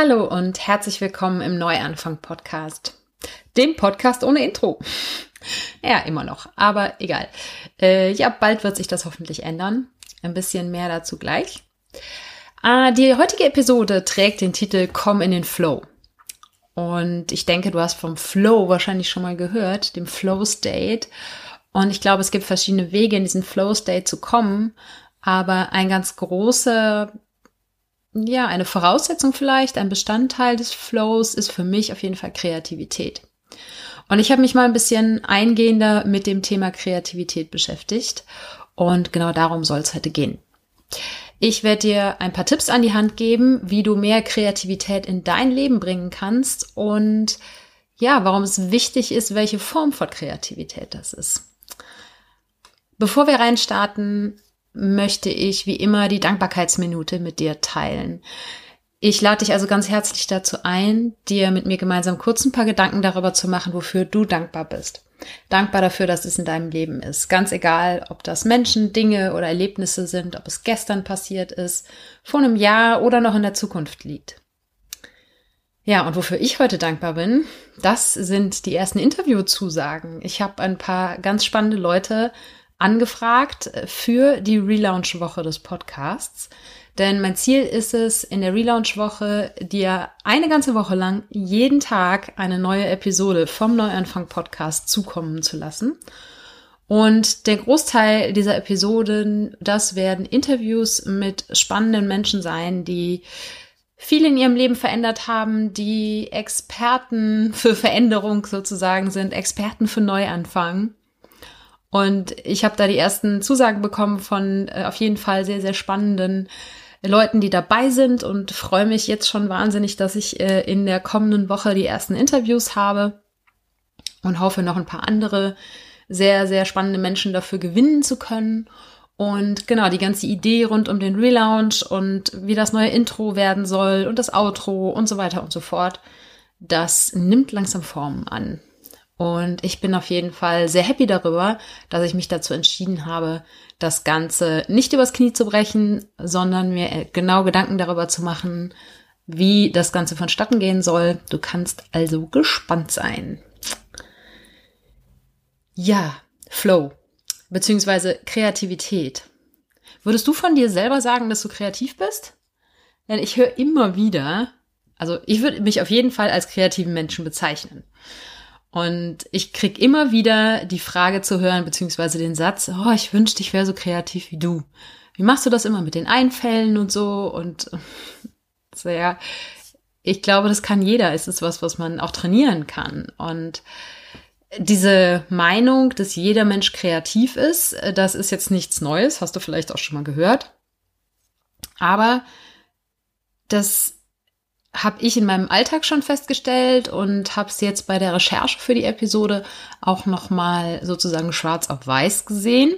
Hallo und herzlich willkommen im Neuanfang-Podcast. Dem Podcast ohne Intro. Ja, immer noch, aber egal. Äh, ja, bald wird sich das hoffentlich ändern. Ein bisschen mehr dazu gleich. Äh, die heutige Episode trägt den Titel Komm in den Flow. Und ich denke, du hast vom Flow wahrscheinlich schon mal gehört, dem Flow State. Und ich glaube, es gibt verschiedene Wege, in diesen Flow State zu kommen. Aber ein ganz großer ja, eine Voraussetzung vielleicht, ein Bestandteil des Flows ist für mich auf jeden Fall Kreativität. Und ich habe mich mal ein bisschen eingehender mit dem Thema Kreativität beschäftigt und genau darum soll es heute gehen. Ich werde dir ein paar Tipps an die Hand geben, wie du mehr Kreativität in dein Leben bringen kannst und ja, warum es wichtig ist, welche Form von Kreativität das ist. Bevor wir reinstarten, möchte ich wie immer die Dankbarkeitsminute mit dir teilen. Ich lade dich also ganz herzlich dazu ein, dir mit mir gemeinsam kurz ein paar Gedanken darüber zu machen, wofür du dankbar bist. Dankbar dafür, dass es in deinem Leben ist. Ganz egal, ob das Menschen, Dinge oder Erlebnisse sind, ob es gestern passiert ist, vor einem Jahr oder noch in der Zukunft liegt. Ja, und wofür ich heute dankbar bin, das sind die ersten Interviewzusagen. Ich habe ein paar ganz spannende Leute angefragt für die Relaunch-Woche des Podcasts. Denn mein Ziel ist es, in der Relaunch-Woche dir eine ganze Woche lang jeden Tag eine neue Episode vom Neuanfang-Podcast zukommen zu lassen. Und der Großteil dieser Episoden, das werden Interviews mit spannenden Menschen sein, die viel in ihrem Leben verändert haben, die Experten für Veränderung sozusagen sind, Experten für Neuanfang. Und ich habe da die ersten Zusagen bekommen von äh, auf jeden Fall sehr, sehr spannenden Leuten, die dabei sind und freue mich jetzt schon wahnsinnig, dass ich äh, in der kommenden Woche die ersten Interviews habe und hoffe noch ein paar andere sehr, sehr spannende Menschen dafür gewinnen zu können. Und genau, die ganze Idee rund um den Relaunch und wie das neue Intro werden soll und das Outro und so weiter und so fort, das nimmt langsam Formen an. Und ich bin auf jeden Fall sehr happy darüber, dass ich mich dazu entschieden habe, das Ganze nicht übers Knie zu brechen, sondern mir genau Gedanken darüber zu machen, wie das Ganze vonstatten gehen soll. Du kannst also gespannt sein. Ja, Flow, beziehungsweise Kreativität. Würdest du von dir selber sagen, dass du kreativ bist? Denn ich höre immer wieder, also ich würde mich auf jeden Fall als kreativen Menschen bezeichnen. Und ich krieg immer wieder die Frage zu hören, beziehungsweise den Satz, oh, ich wünschte, ich wäre so kreativ wie du. Wie machst du das immer mit den Einfällen und so? Und so, ja, ich glaube, das kann jeder. Es ist was, was man auch trainieren kann. Und diese Meinung, dass jeder Mensch kreativ ist, das ist jetzt nichts Neues, hast du vielleicht auch schon mal gehört. Aber das habe ich in meinem Alltag schon festgestellt und habe es jetzt bei der Recherche für die Episode auch noch mal sozusagen schwarz auf weiß gesehen,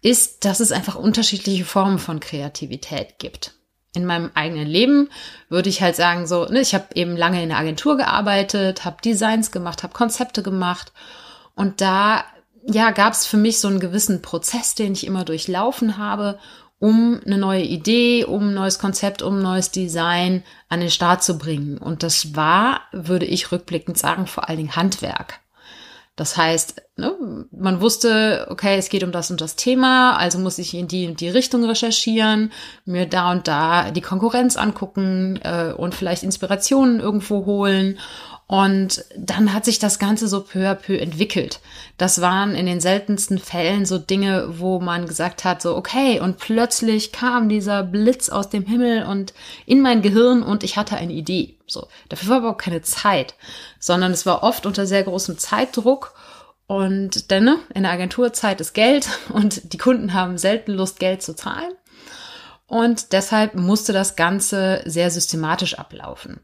ist, dass es einfach unterschiedliche Formen von Kreativität gibt. In meinem eigenen Leben würde ich halt sagen so, ne, ich habe eben lange in der Agentur gearbeitet, habe Designs gemacht, habe Konzepte gemacht und da ja gab es für mich so einen gewissen Prozess, den ich immer durchlaufen habe um eine neue Idee, um ein neues Konzept, um ein neues Design an den Start zu bringen. Und das war, würde ich rückblickend sagen, vor allen Dingen Handwerk. Das heißt, ne, man wusste, okay, es geht um das und das Thema, also muss ich in die und die Richtung recherchieren, mir da und da die Konkurrenz angucken äh, und vielleicht Inspirationen irgendwo holen und dann hat sich das Ganze so peu à peu entwickelt. Das waren in den seltensten Fällen so Dinge, wo man gesagt hat, so, okay, und plötzlich kam dieser Blitz aus dem Himmel und in mein Gehirn und ich hatte eine Idee. So, dafür war aber auch keine Zeit, sondern es war oft unter sehr großem Zeitdruck und denn ne, in der Agentur Zeit ist Geld und die Kunden haben selten Lust, Geld zu zahlen. Und deshalb musste das Ganze sehr systematisch ablaufen.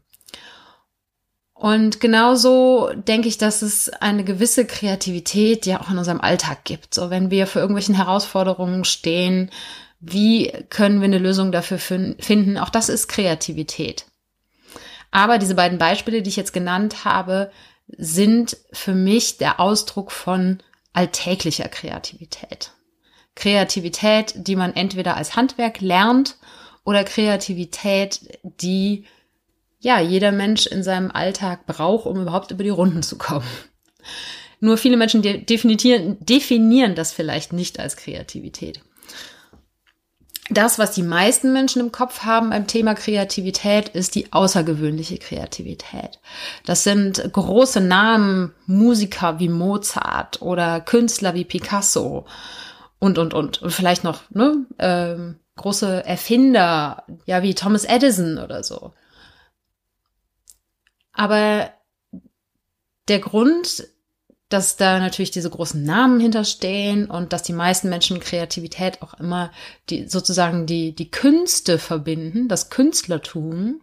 Und genauso denke ich, dass es eine gewisse Kreativität ja auch in unserem Alltag gibt. So, wenn wir für irgendwelchen Herausforderungen stehen, wie können wir eine Lösung dafür finden? Auch das ist Kreativität. Aber diese beiden Beispiele, die ich jetzt genannt habe, sind für mich der Ausdruck von alltäglicher Kreativität. Kreativität, die man entweder als Handwerk lernt oder Kreativität, die ja, jeder Mensch in seinem Alltag braucht, um überhaupt über die Runden zu kommen. Nur viele Menschen definieren, definieren das vielleicht nicht als Kreativität. Das, was die meisten Menschen im Kopf haben beim Thema Kreativität, ist die außergewöhnliche Kreativität. Das sind große Namen, Musiker wie Mozart oder Künstler wie Picasso und, und, und. Und vielleicht noch ne, ähm, große Erfinder, ja, wie Thomas Edison oder so. Aber der Grund, dass da natürlich diese großen Namen hinterstehen und dass die meisten Menschen Kreativität auch immer die sozusagen die die Künste verbinden, das Künstlertum.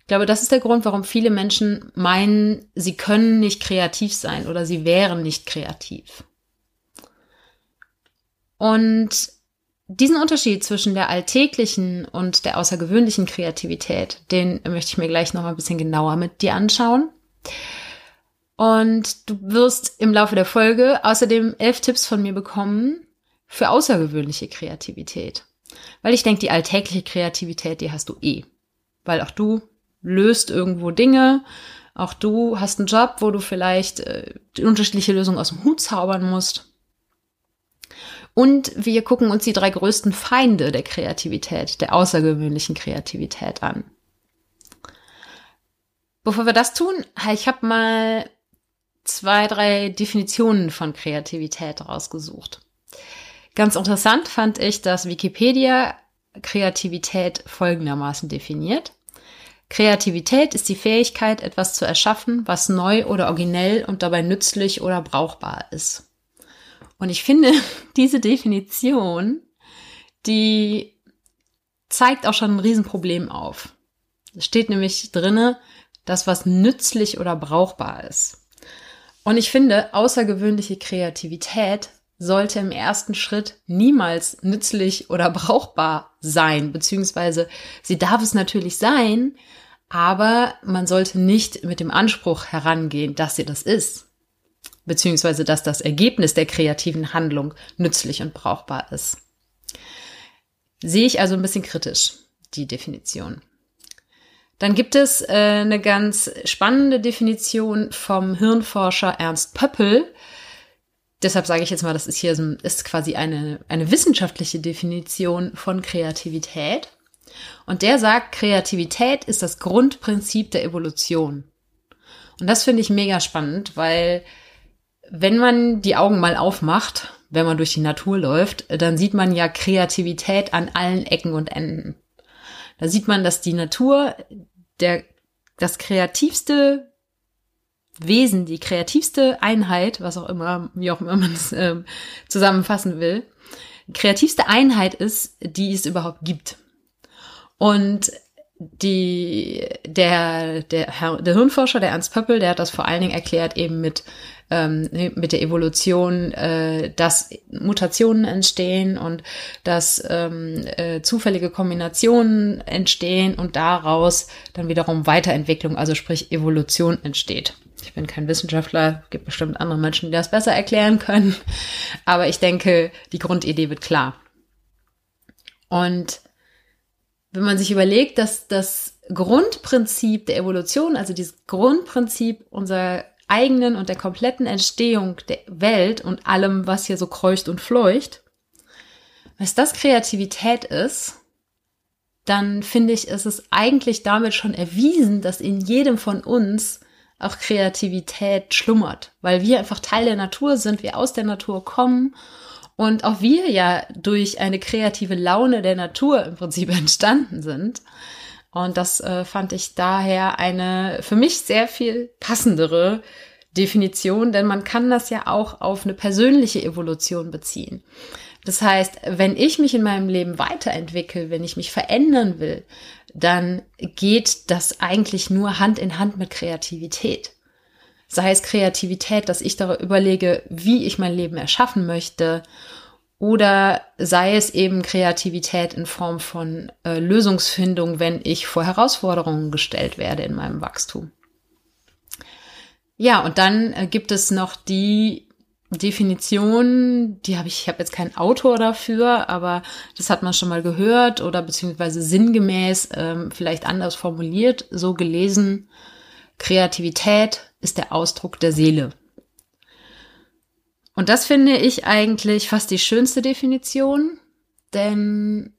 Ich glaube, das ist der Grund, warum viele Menschen meinen, sie können nicht kreativ sein oder sie wären nicht kreativ. Und diesen Unterschied zwischen der alltäglichen und der außergewöhnlichen Kreativität, den möchte ich mir gleich noch ein bisschen genauer mit dir anschauen. Und du wirst im Laufe der Folge außerdem elf Tipps von mir bekommen für außergewöhnliche Kreativität. Weil ich denke, die alltägliche Kreativität, die hast du eh. Weil auch du löst irgendwo Dinge. Auch du hast einen Job, wo du vielleicht äh, unterschiedliche Lösungen aus dem Hut zaubern musst. Und wir gucken uns die drei größten Feinde der Kreativität, der außergewöhnlichen Kreativität an. Bevor wir das tun, ich habe mal zwei, drei Definitionen von Kreativität rausgesucht. Ganz interessant fand ich, dass Wikipedia Kreativität folgendermaßen definiert. Kreativität ist die Fähigkeit, etwas zu erschaffen, was neu oder originell und dabei nützlich oder brauchbar ist. Und ich finde, diese Definition, die zeigt auch schon ein Riesenproblem auf. Es steht nämlich drinne, das was nützlich oder brauchbar ist. Und ich finde, außergewöhnliche Kreativität sollte im ersten Schritt niemals nützlich oder brauchbar sein, beziehungsweise sie darf es natürlich sein, aber man sollte nicht mit dem Anspruch herangehen, dass sie das ist beziehungsweise dass das Ergebnis der kreativen Handlung nützlich und brauchbar ist. Sehe ich also ein bisschen kritisch, die Definition. Dann gibt es äh, eine ganz spannende Definition vom Hirnforscher Ernst Pöppel. Deshalb sage ich jetzt mal, das ist hier ist quasi eine, eine wissenschaftliche Definition von Kreativität. Und der sagt, Kreativität ist das Grundprinzip der Evolution. Und das finde ich mega spannend, weil wenn man die Augen mal aufmacht, wenn man durch die Natur läuft, dann sieht man ja Kreativität an allen Ecken und Enden. Da sieht man, dass die Natur der, das kreativste Wesen, die kreativste Einheit, was auch immer, wie auch immer man es äh, zusammenfassen will, kreativste Einheit ist, die es überhaupt gibt. Und die, der, der, der Hirnforscher, der Ernst Pöppel, der hat das vor allen Dingen erklärt eben mit ähm, mit der Evolution, äh, dass Mutationen entstehen und dass ähm, äh, zufällige Kombinationen entstehen und daraus dann wiederum Weiterentwicklung, also sprich Evolution entsteht. Ich bin kein Wissenschaftler, gibt bestimmt andere Menschen, die das besser erklären können, aber ich denke, die Grundidee wird klar. Und wenn man sich überlegt, dass das Grundprinzip der Evolution, also dieses Grundprinzip unserer eigenen und der kompletten Entstehung der Welt und allem, was hier so kreucht und fleucht, was das Kreativität ist, dann finde ich, ist es eigentlich damit schon erwiesen, dass in jedem von uns auch Kreativität schlummert, weil wir einfach Teil der Natur sind, wir aus der Natur kommen und auch wir ja durch eine kreative Laune der Natur im Prinzip entstanden sind. Und das äh, fand ich daher eine für mich sehr viel passendere Definition, denn man kann das ja auch auf eine persönliche Evolution beziehen. Das heißt, wenn ich mich in meinem Leben weiterentwickle, wenn ich mich verändern will, dann geht das eigentlich nur Hand in Hand mit Kreativität. Sei es Kreativität, dass ich darüber überlege, wie ich mein Leben erschaffen möchte oder sei es eben Kreativität in Form von äh, Lösungsfindung, wenn ich vor Herausforderungen gestellt werde in meinem Wachstum. Ja, und dann äh, gibt es noch die Definition, die habe ich, ich habe jetzt keinen Autor dafür, aber das hat man schon mal gehört oder beziehungsweise sinngemäß ähm, vielleicht anders formuliert, so gelesen. Kreativität ist der Ausdruck der Seele. Und das finde ich eigentlich fast die schönste Definition, denn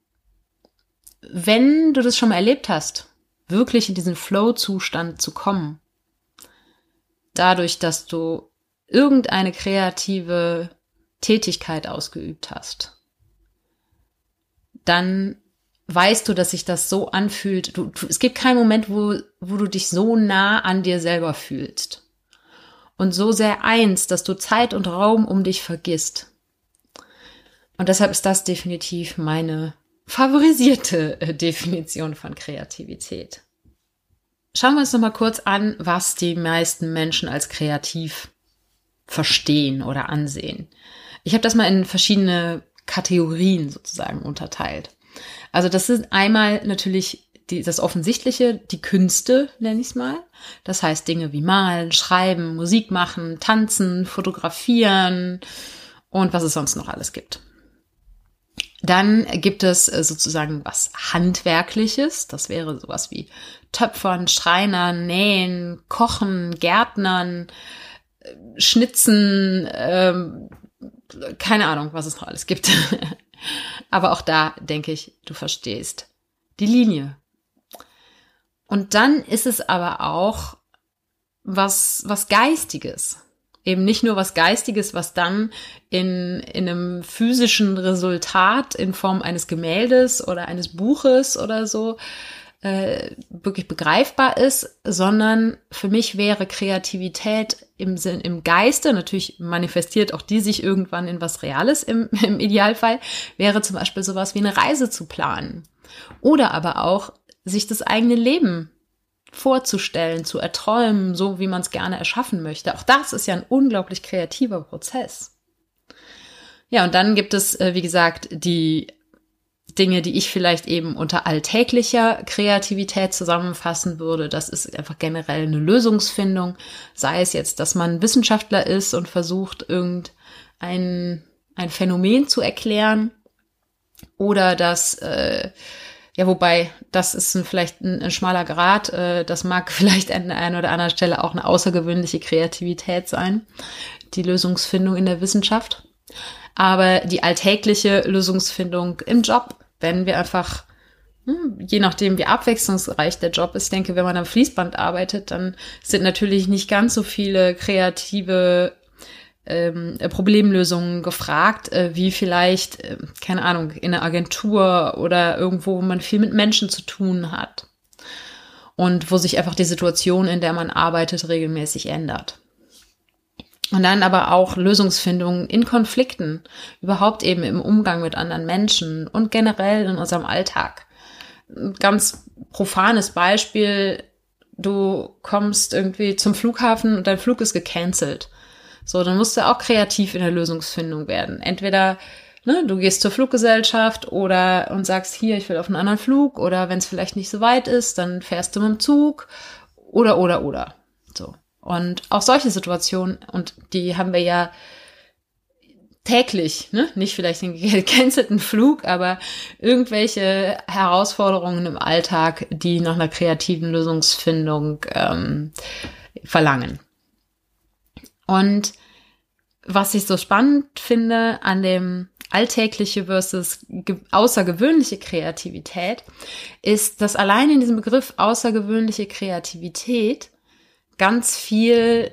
wenn du das schon mal erlebt hast, wirklich in diesen Flow-Zustand zu kommen, dadurch, dass du irgendeine kreative Tätigkeit ausgeübt hast, dann weißt du, dass sich das so anfühlt. Du, du, es gibt keinen Moment, wo, wo du dich so nah an dir selber fühlst. Und so sehr eins, dass du Zeit und Raum um dich vergisst. Und deshalb ist das definitiv meine favorisierte äh, Definition von Kreativität. Schauen wir uns noch mal kurz an, was die meisten Menschen als kreativ verstehen oder ansehen. Ich habe das mal in verschiedene Kategorien sozusagen unterteilt. Also das sind einmal natürlich die, das Offensichtliche, die Künste, nenne ich es mal. Das heißt Dinge wie malen, schreiben, Musik machen, tanzen, fotografieren und was es sonst noch alles gibt. Dann gibt es äh, sozusagen was Handwerkliches. Das wäre sowas wie Töpfern, Schreinern, Nähen, Kochen, Gärtnern, Schnitzen, ähm, keine Ahnung, was es noch alles gibt. aber auch da denke ich, du verstehst die Linie. Und dann ist es aber auch was, was Geistiges. Eben nicht nur was Geistiges, was dann in, in einem physischen Resultat in Form eines Gemäldes oder eines Buches oder so äh, wirklich begreifbar ist, sondern für mich wäre Kreativität im Sinn, im Geiste, natürlich manifestiert auch die sich irgendwann in was Reales im, im Idealfall, wäre zum Beispiel sowas wie eine Reise zu planen. Oder aber auch sich das eigene Leben vorzustellen, zu erträumen, so wie man es gerne erschaffen möchte. Auch das ist ja ein unglaublich kreativer Prozess. Ja, und dann gibt es, äh, wie gesagt, die Dinge, die ich vielleicht eben unter alltäglicher Kreativität zusammenfassen würde. Das ist einfach generell eine Lösungsfindung. Sei es jetzt, dass man Wissenschaftler ist und versucht, irgendein ein Phänomen zu erklären. Oder dass, äh, ja, wobei, das ist ein, vielleicht ein, ein, schmaler Grad. Äh, das mag vielleicht an der einen oder anderen Stelle auch eine außergewöhnliche Kreativität sein. Die Lösungsfindung in der Wissenschaft aber die alltägliche Lösungsfindung im Job, wenn wir einfach, hm, je nachdem wie abwechslungsreich der Job ist, denke, wenn man am Fließband arbeitet, dann sind natürlich nicht ganz so viele kreative ähm, Problemlösungen gefragt, äh, wie vielleicht, äh, keine Ahnung, in einer Agentur oder irgendwo, wo man viel mit Menschen zu tun hat. Und wo sich einfach die Situation, in der man arbeitet, regelmäßig ändert. Und dann aber auch Lösungsfindung in Konflikten, überhaupt eben im Umgang mit anderen Menschen und generell in unserem Alltag. Ganz profanes Beispiel, du kommst irgendwie zum Flughafen und dein Flug ist gecancelt. So, dann musst du auch kreativ in der Lösungsfindung werden. Entweder ne, du gehst zur Fluggesellschaft oder und sagst, hier, ich will auf einen anderen Flug oder wenn es vielleicht nicht so weit ist, dann fährst du mit dem Zug oder oder oder. So. Und auch solche Situationen, und die haben wir ja täglich, ne? nicht vielleicht den gecancelten Flug, aber irgendwelche Herausforderungen im Alltag, die nach einer kreativen Lösungsfindung ähm, verlangen. Und was ich so spannend finde an dem alltägliche versus außergewöhnliche Kreativität, ist, dass allein in diesem Begriff außergewöhnliche Kreativität ganz viel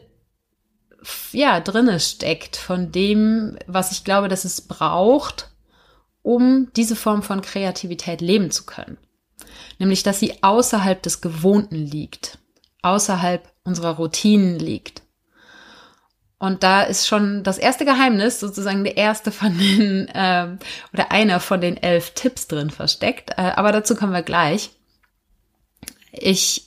ja drinne steckt von dem, was ich glaube, dass es braucht, um diese Form von Kreativität leben zu können. Nämlich, dass sie außerhalb des Gewohnten liegt, außerhalb unserer Routinen liegt. Und da ist schon das erste Geheimnis, sozusagen der erste von den, äh, oder einer von den elf Tipps drin versteckt. Äh, aber dazu kommen wir gleich. Ich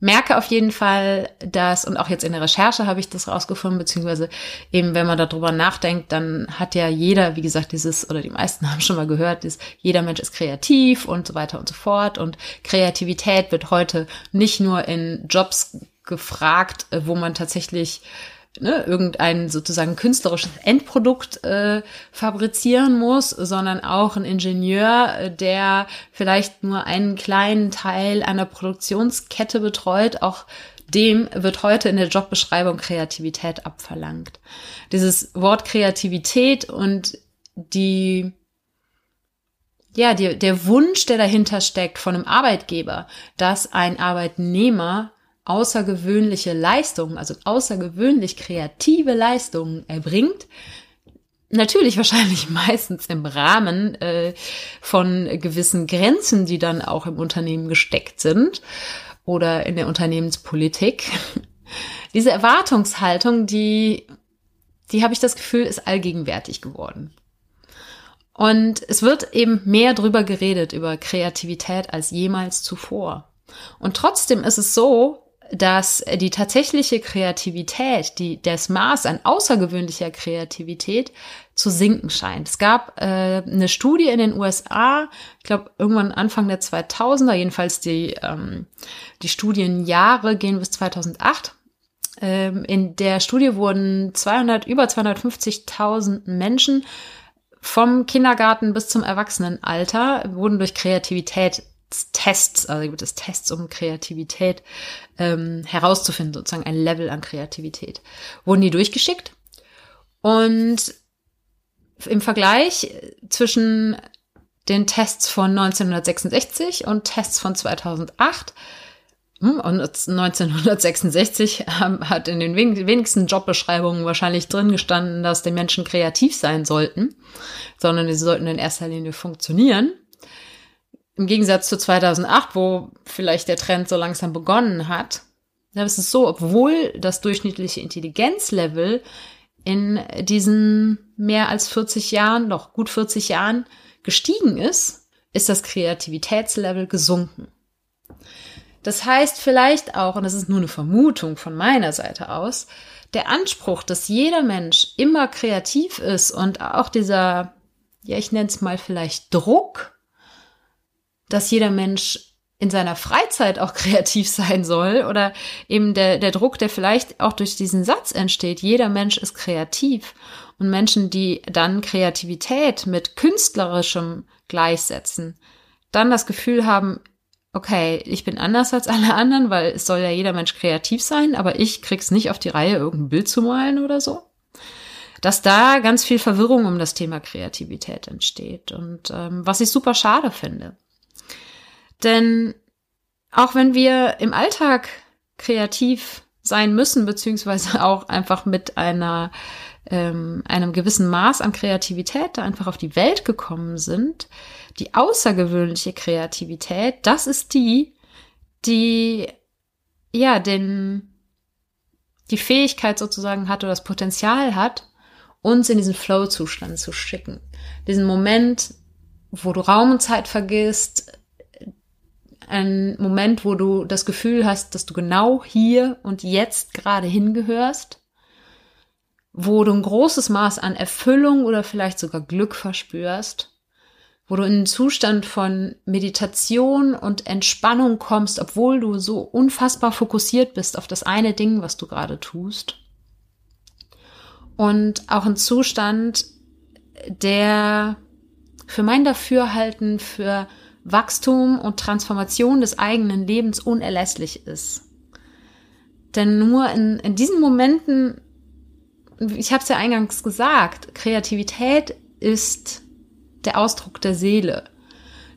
merke auf jeden Fall, dass, und auch jetzt in der Recherche habe ich das rausgefunden, beziehungsweise eben, wenn man darüber nachdenkt, dann hat ja jeder, wie gesagt, dieses, oder die meisten haben schon mal gehört, ist, jeder Mensch ist kreativ und so weiter und so fort. Und Kreativität wird heute nicht nur in Jobs gefragt, wo man tatsächlich ne, irgendein sozusagen künstlerisches Endprodukt äh, fabrizieren muss, sondern auch ein Ingenieur, äh, der vielleicht nur einen kleinen Teil einer Produktionskette betreut, auch dem wird heute in der Jobbeschreibung Kreativität abverlangt. Dieses Wort Kreativität und die ja, die, der Wunsch, der dahinter steckt von einem Arbeitgeber, dass ein Arbeitnehmer außergewöhnliche Leistungen, also außergewöhnlich kreative Leistungen erbringt, natürlich wahrscheinlich meistens im Rahmen äh, von gewissen Grenzen, die dann auch im Unternehmen gesteckt sind oder in der Unternehmenspolitik. Diese Erwartungshaltung, die, die habe ich das Gefühl, ist allgegenwärtig geworden. Und es wird eben mehr drüber geredet, über Kreativität als jemals zuvor. Und trotzdem ist es so, dass die tatsächliche Kreativität, die, das Maß an außergewöhnlicher Kreativität zu sinken scheint. Es gab äh, eine Studie in den USA, ich glaube irgendwann Anfang der 2000er, jedenfalls die, ähm, die Studienjahre gehen bis 2008. Ähm, in der Studie wurden 200, über 250.000 Menschen vom Kindergarten bis zum Erwachsenenalter wurden durch Kreativität Tests, also gibt es Tests, um Kreativität ähm, herauszufinden, sozusagen ein Level an Kreativität. Wurden die durchgeschickt und im Vergleich zwischen den Tests von 1966 und Tests von 2008 hm, und 1966 hat in den wenigsten Jobbeschreibungen wahrscheinlich drin gestanden, dass die Menschen kreativ sein sollten, sondern sie sollten in erster Linie funktionieren. Im Gegensatz zu 2008, wo vielleicht der Trend so langsam begonnen hat, da ist es so, obwohl das durchschnittliche Intelligenzlevel in diesen mehr als 40 Jahren, noch gut 40 Jahren gestiegen ist, ist das Kreativitätslevel gesunken. Das heißt vielleicht auch, und das ist nur eine Vermutung von meiner Seite aus, der Anspruch, dass jeder Mensch immer kreativ ist und auch dieser, ja, ich nenne es mal vielleicht Druck, dass jeder Mensch in seiner Freizeit auch kreativ sein soll oder eben der, der Druck, der vielleicht auch durch diesen Satz entsteht, jeder Mensch ist kreativ und Menschen, die dann Kreativität mit künstlerischem gleichsetzen, dann das Gefühl haben, okay, ich bin anders als alle anderen, weil es soll ja jeder Mensch kreativ sein, aber ich krieg's nicht auf die Reihe, irgendein Bild zu malen oder so. Dass da ganz viel Verwirrung um das Thema Kreativität entsteht und ähm, was ich super schade finde. Denn auch wenn wir im Alltag kreativ sein müssen, beziehungsweise auch einfach mit einer, ähm, einem gewissen Maß an Kreativität da einfach auf die Welt gekommen sind, die außergewöhnliche Kreativität, das ist die, die ja den die Fähigkeit sozusagen hat oder das Potenzial hat, uns in diesen Flow-Zustand zu schicken. Diesen Moment, wo du Raum und Zeit vergisst, ein Moment, wo du das Gefühl hast, dass du genau hier und jetzt gerade hingehörst, wo du ein großes Maß an Erfüllung oder vielleicht sogar Glück verspürst, wo du in einen Zustand von Meditation und Entspannung kommst, obwohl du so unfassbar fokussiert bist auf das eine Ding, was du gerade tust. Und auch ein Zustand, der für mein Dafürhalten für Wachstum und Transformation des eigenen Lebens unerlässlich ist. Denn nur in, in diesen Momenten, ich habe es ja eingangs gesagt, Kreativität ist der Ausdruck der Seele.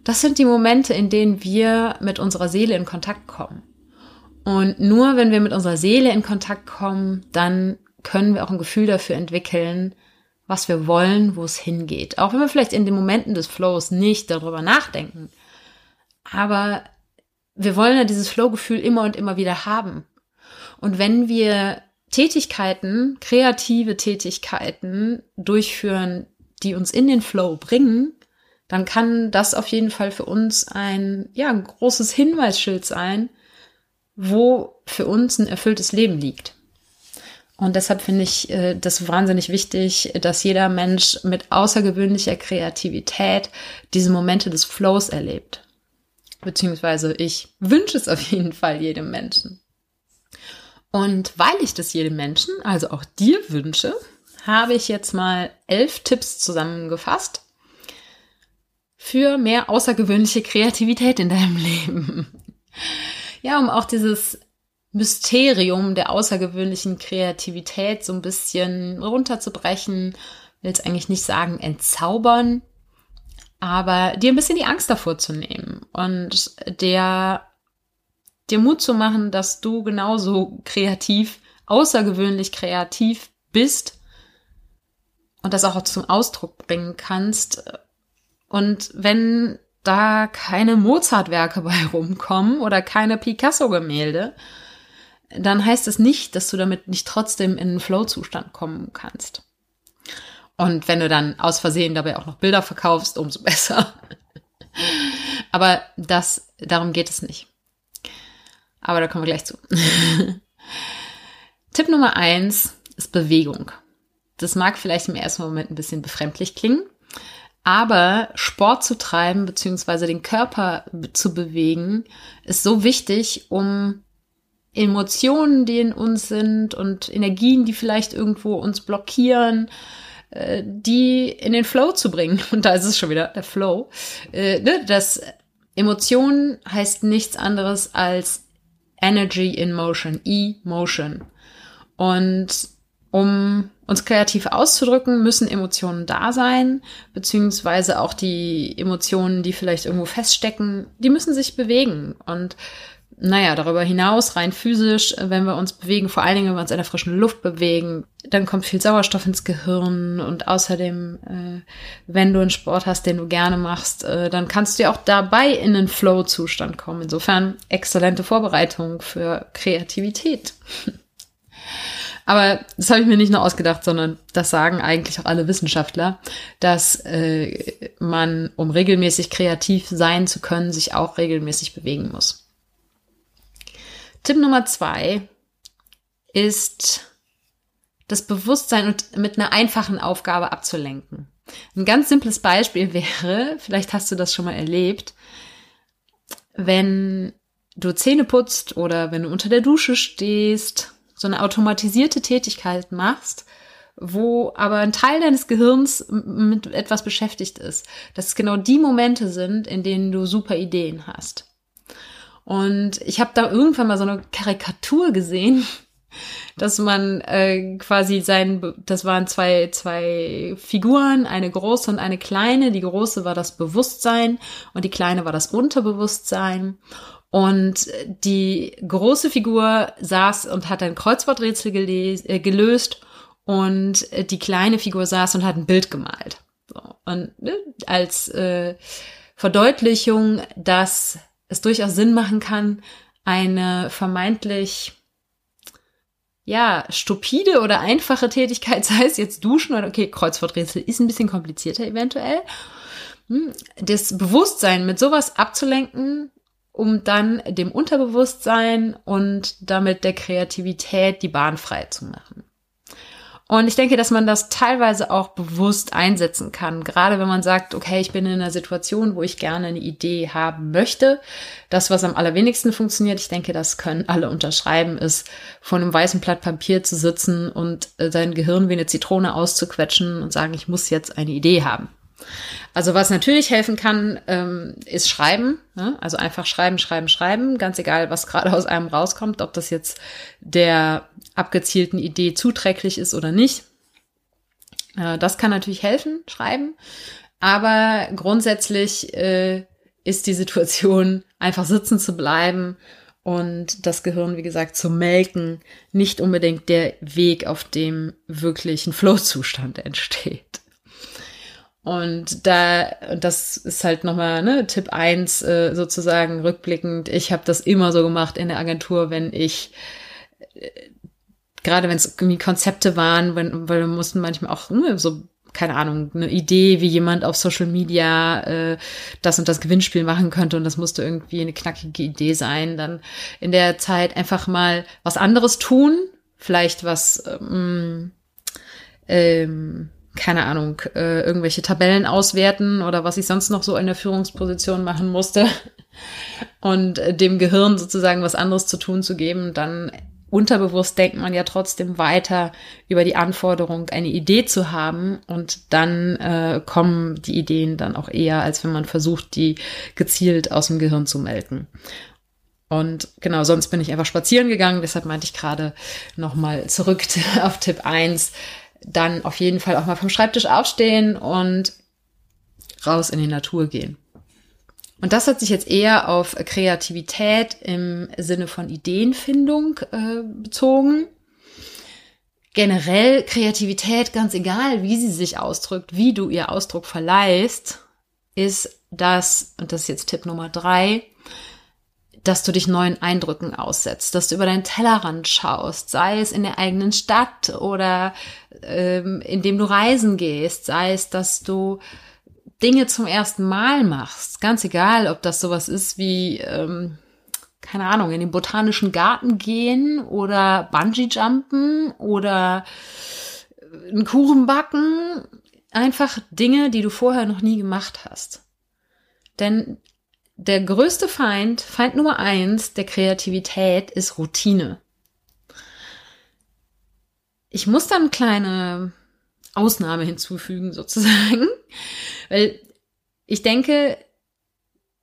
Das sind die Momente, in denen wir mit unserer Seele in Kontakt kommen. Und nur wenn wir mit unserer Seele in Kontakt kommen, dann können wir auch ein Gefühl dafür entwickeln, was wir wollen, wo es hingeht. Auch wenn wir vielleicht in den Momenten des Flows nicht darüber nachdenken. Aber wir wollen ja dieses Flow-Gefühl immer und immer wieder haben. Und wenn wir Tätigkeiten, kreative Tätigkeiten durchführen, die uns in den Flow bringen, dann kann das auf jeden Fall für uns ein, ja, ein großes Hinweisschild sein, wo für uns ein erfülltes Leben liegt. Und deshalb finde ich äh, das wahnsinnig wichtig, dass jeder Mensch mit außergewöhnlicher Kreativität diese Momente des Flows erlebt. Beziehungsweise ich wünsche es auf jeden Fall jedem Menschen. Und weil ich das jedem Menschen, also auch dir wünsche, habe ich jetzt mal elf Tipps zusammengefasst für mehr außergewöhnliche Kreativität in deinem Leben. Ja, um auch dieses Mysterium der außergewöhnlichen Kreativität so ein bisschen runterzubrechen, will es eigentlich nicht sagen entzaubern, aber dir ein bisschen die Angst davor zu nehmen und der dir Mut zu machen, dass du genauso kreativ, außergewöhnlich kreativ bist und das auch zum Ausdruck bringen kannst. Und wenn da keine Mozart-Werke bei rumkommen oder keine Picasso-Gemälde, dann heißt es nicht, dass du damit nicht trotzdem in einen Flow-Zustand kommen kannst. Und wenn du dann aus Versehen dabei auch noch Bilder verkaufst, umso besser. Aber das, darum geht es nicht. Aber da kommen wir gleich zu. Tipp Nummer eins ist Bewegung. Das mag vielleicht im ersten Moment ein bisschen befremdlich klingen, aber Sport zu treiben beziehungsweise den Körper zu bewegen ist so wichtig, um Emotionen, die in uns sind und Energien, die vielleicht irgendwo uns blockieren, äh, die in den Flow zu bringen. Und da ist es schon wieder der Flow. Äh, ne, das Emotion heißt nichts anderes als Energy in Motion, E-Motion. Und um uns kreativ auszudrücken, müssen Emotionen da sein, beziehungsweise auch die Emotionen, die vielleicht irgendwo feststecken, die müssen sich bewegen. Und naja, darüber hinaus, rein physisch, wenn wir uns bewegen, vor allen Dingen, wenn wir uns in der frischen Luft bewegen, dann kommt viel Sauerstoff ins Gehirn und außerdem, äh, wenn du einen Sport hast, den du gerne machst, äh, dann kannst du ja auch dabei in einen Flow-Zustand kommen. Insofern exzellente Vorbereitung für Kreativität. Aber das habe ich mir nicht nur ausgedacht, sondern das sagen eigentlich auch alle Wissenschaftler, dass äh, man, um regelmäßig kreativ sein zu können, sich auch regelmäßig bewegen muss. Tipp Nummer zwei ist das Bewusstsein mit einer einfachen Aufgabe abzulenken. Ein ganz simples Beispiel wäre, vielleicht hast du das schon mal erlebt, wenn du Zähne putzt oder wenn du unter der Dusche stehst, so eine automatisierte Tätigkeit machst, wo aber ein Teil deines Gehirns mit etwas beschäftigt ist. Dass es genau die Momente sind, in denen du super Ideen hast. Und ich habe da irgendwann mal so eine Karikatur gesehen, dass man äh, quasi sein, das waren zwei, zwei Figuren, eine große und eine kleine. Die große war das Bewusstsein und die kleine war das Unterbewusstsein. Und die große Figur saß und hat ein Kreuzworträtsel äh, gelöst und die kleine Figur saß und hat ein Bild gemalt. So. Und ne, als äh, Verdeutlichung, dass es durchaus Sinn machen kann, eine vermeintlich ja, stupide oder einfache Tätigkeit, sei es jetzt duschen oder okay, Kreuzworträtsel ist ein bisschen komplizierter eventuell. Hm, das Bewusstsein mit sowas abzulenken, um dann dem Unterbewusstsein und damit der Kreativität die Bahn frei zu machen. Und ich denke, dass man das teilweise auch bewusst einsetzen kann. Gerade wenn man sagt, okay, ich bin in einer Situation, wo ich gerne eine Idee haben möchte. Das, was am allerwenigsten funktioniert, ich denke, das können alle unterschreiben, ist, vor einem weißen Blatt Papier zu sitzen und äh, sein Gehirn wie eine Zitrone auszuquetschen und sagen, ich muss jetzt eine Idee haben. Also was natürlich helfen kann, ähm, ist Schreiben. Ne? Also einfach schreiben, schreiben, schreiben. Ganz egal, was gerade aus einem rauskommt, ob das jetzt der abgezielten Idee zuträglich ist oder nicht. Äh, das kann natürlich helfen, schreiben. Aber grundsätzlich äh, ist die Situation, einfach sitzen zu bleiben und das Gehirn, wie gesagt, zu melken, nicht unbedingt der Weg, auf dem wirklich ein Flow-Zustand entsteht. Und da, das ist halt nochmal ne, Tipp eins äh, sozusagen rückblickend. Ich habe das immer so gemacht in der Agentur, wenn ich, gerade wenn es irgendwie Konzepte waren, wenn, weil wir mussten manchmal auch ne, so keine Ahnung, eine Idee, wie jemand auf Social Media äh, das und das Gewinnspiel machen könnte und das musste irgendwie eine knackige Idee sein, dann in der Zeit einfach mal was anderes tun, vielleicht was ähm, ähm, keine Ahnung, äh, irgendwelche Tabellen auswerten oder was ich sonst noch so in der Führungsposition machen musste. Und äh, dem Gehirn sozusagen was anderes zu tun zu geben, dann unterbewusst denkt man ja trotzdem weiter über die Anforderung, eine Idee zu haben und dann äh, kommen die Ideen dann auch eher, als wenn man versucht, die gezielt aus dem Gehirn zu melken. Und genau, sonst bin ich einfach spazieren gegangen, deshalb meinte ich gerade nochmal zurück auf Tipp 1, dann auf jeden Fall auch mal vom Schreibtisch aufstehen und raus in die Natur gehen. Und das hat sich jetzt eher auf Kreativität im Sinne von Ideenfindung äh, bezogen. Generell Kreativität, ganz egal, wie sie sich ausdrückt, wie du ihr Ausdruck verleihst, ist das, und das ist jetzt Tipp Nummer drei, dass du dich neuen Eindrücken aussetzt, dass du über deinen Tellerrand schaust, sei es in der eigenen Stadt oder ähm, indem du reisen gehst, sei es, dass du Dinge zum ersten Mal machst, ganz egal, ob das sowas ist wie, ähm, keine Ahnung, in den botanischen Garten gehen oder Bungee jumpen oder einen Kuchen backen, einfach Dinge, die du vorher noch nie gemacht hast. Denn der größte Feind, Feind Nummer eins der Kreativität ist Routine. Ich muss dann kleine Ausnahme hinzufügen, sozusagen. Weil ich denke,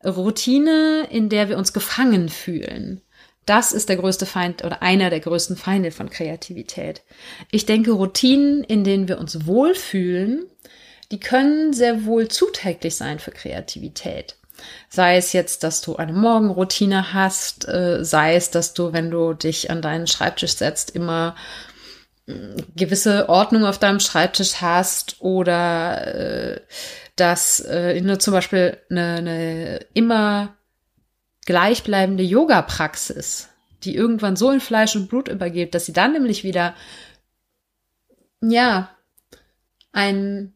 Routine, in der wir uns gefangen fühlen, das ist der größte Feind oder einer der größten Feinde von Kreativität. Ich denke, Routinen, in denen wir uns wohlfühlen, die können sehr wohl zuträglich sein für Kreativität. Sei es jetzt, dass du eine Morgenroutine hast, äh, sei es, dass du, wenn du dich an deinen Schreibtisch setzt, immer gewisse Ordnung auf deinem Schreibtisch hast oder äh, dass äh, nur zum Beispiel eine, eine immer gleichbleibende Yoga-Praxis, die irgendwann so in Fleisch und Blut übergeht, dass sie dann nämlich wieder ja ein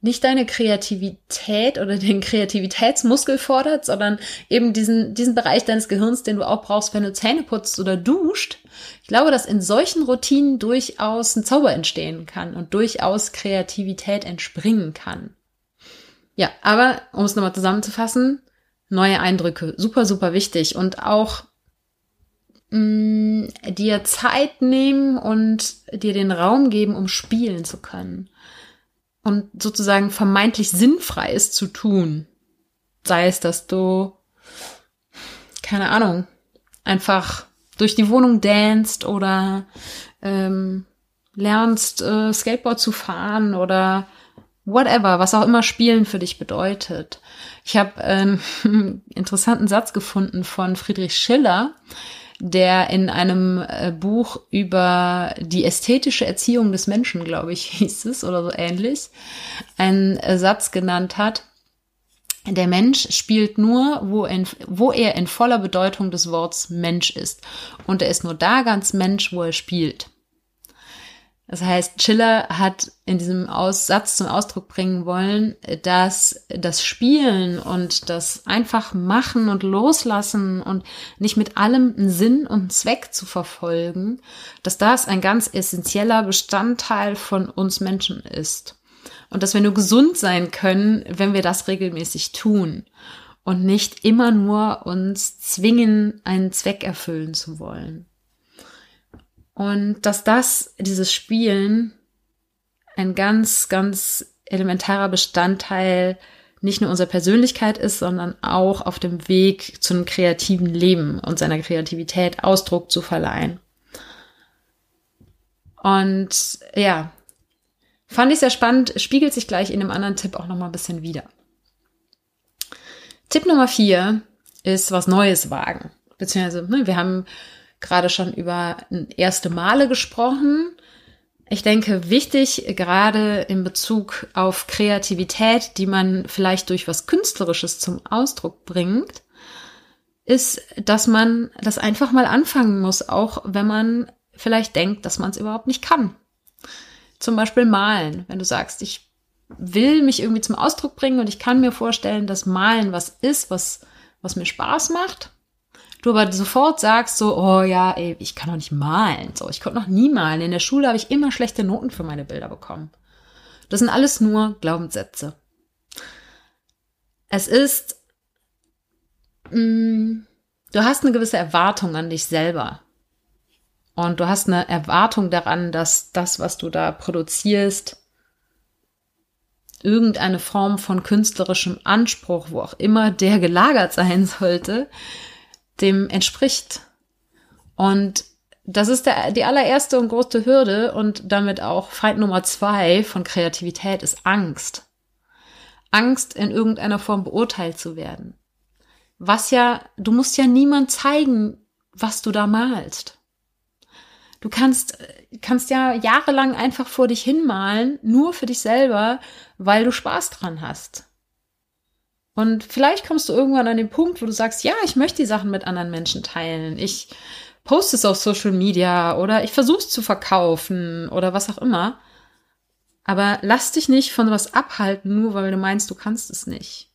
nicht deine Kreativität oder den Kreativitätsmuskel fordert, sondern eben diesen, diesen Bereich deines Gehirns, den du auch brauchst, wenn du Zähne putzt oder duscht. Ich glaube, dass in solchen Routinen durchaus ein Zauber entstehen kann und durchaus Kreativität entspringen kann. Ja, aber um es nochmal zusammenzufassen, neue Eindrücke, super, super wichtig und auch mh, mm, dir Zeit nehmen und dir den Raum geben, um spielen zu können und sozusagen vermeintlich Sinnfreies zu tun. Sei es, dass du, keine Ahnung, einfach durch die Wohnung danst oder ähm, lernst, äh, Skateboard zu fahren oder whatever, was auch immer Spielen für dich bedeutet. Ich habe einen interessanten Satz gefunden von Friedrich Schiller, der in einem äh, Buch über die ästhetische Erziehung des Menschen, glaube ich, hieß es oder so ähnlich, einen äh, Satz genannt hat. Der Mensch spielt nur, wo, in, wo er in voller Bedeutung des Worts Mensch ist. Und er ist nur da ganz Mensch, wo er spielt. Das heißt, Schiller hat in diesem Aussatz zum Ausdruck bringen wollen, dass das Spielen und das einfach machen und loslassen und nicht mit allem einen Sinn und Zweck zu verfolgen, dass das ein ganz essentieller Bestandteil von uns Menschen ist. Und dass wir nur gesund sein können, wenn wir das regelmäßig tun und nicht immer nur uns zwingen, einen Zweck erfüllen zu wollen. Und dass das, dieses Spielen, ein ganz, ganz elementarer Bestandteil nicht nur unserer Persönlichkeit ist, sondern auch auf dem Weg zu einem kreativen Leben und seiner Kreativität Ausdruck zu verleihen. Und ja, fand ich sehr spannend, spiegelt sich gleich in einem anderen Tipp auch nochmal ein bisschen wieder. Tipp Nummer vier ist was Neues wagen. Beziehungsweise, ne, wir haben gerade schon über erste Male gesprochen. Ich denke, wichtig, gerade in Bezug auf Kreativität, die man vielleicht durch was Künstlerisches zum Ausdruck bringt, ist, dass man das einfach mal anfangen muss, auch wenn man vielleicht denkt, dass man es überhaupt nicht kann. Zum Beispiel malen. Wenn du sagst, ich will mich irgendwie zum Ausdruck bringen und ich kann mir vorstellen, dass Malen was ist, was, was mir Spaß macht, du aber sofort sagst so, oh ja, ey, ich kann doch nicht malen. So, ich konnte noch nie malen. In der Schule habe ich immer schlechte Noten für meine Bilder bekommen. Das sind alles nur Glaubenssätze. Es ist mh, mm, du hast eine gewisse Erwartung an dich selber. Und du hast eine Erwartung daran, dass das, was du da produzierst, irgendeine Form von künstlerischem Anspruch, wo auch immer der gelagert sein sollte, dem entspricht. Und das ist der, die allererste und größte Hürde und damit auch Feind Nummer zwei von Kreativität ist Angst. Angst, in irgendeiner Form beurteilt zu werden. Was ja, du musst ja niemand zeigen, was du da malst. Du kannst, kannst ja jahrelang einfach vor dich hinmalen, nur für dich selber, weil du Spaß dran hast. Und vielleicht kommst du irgendwann an den Punkt, wo du sagst, ja, ich möchte die Sachen mit anderen Menschen teilen. Ich poste es auf Social Media oder ich versuche es zu verkaufen oder was auch immer. Aber lass dich nicht von was abhalten, nur weil du meinst, du kannst es nicht.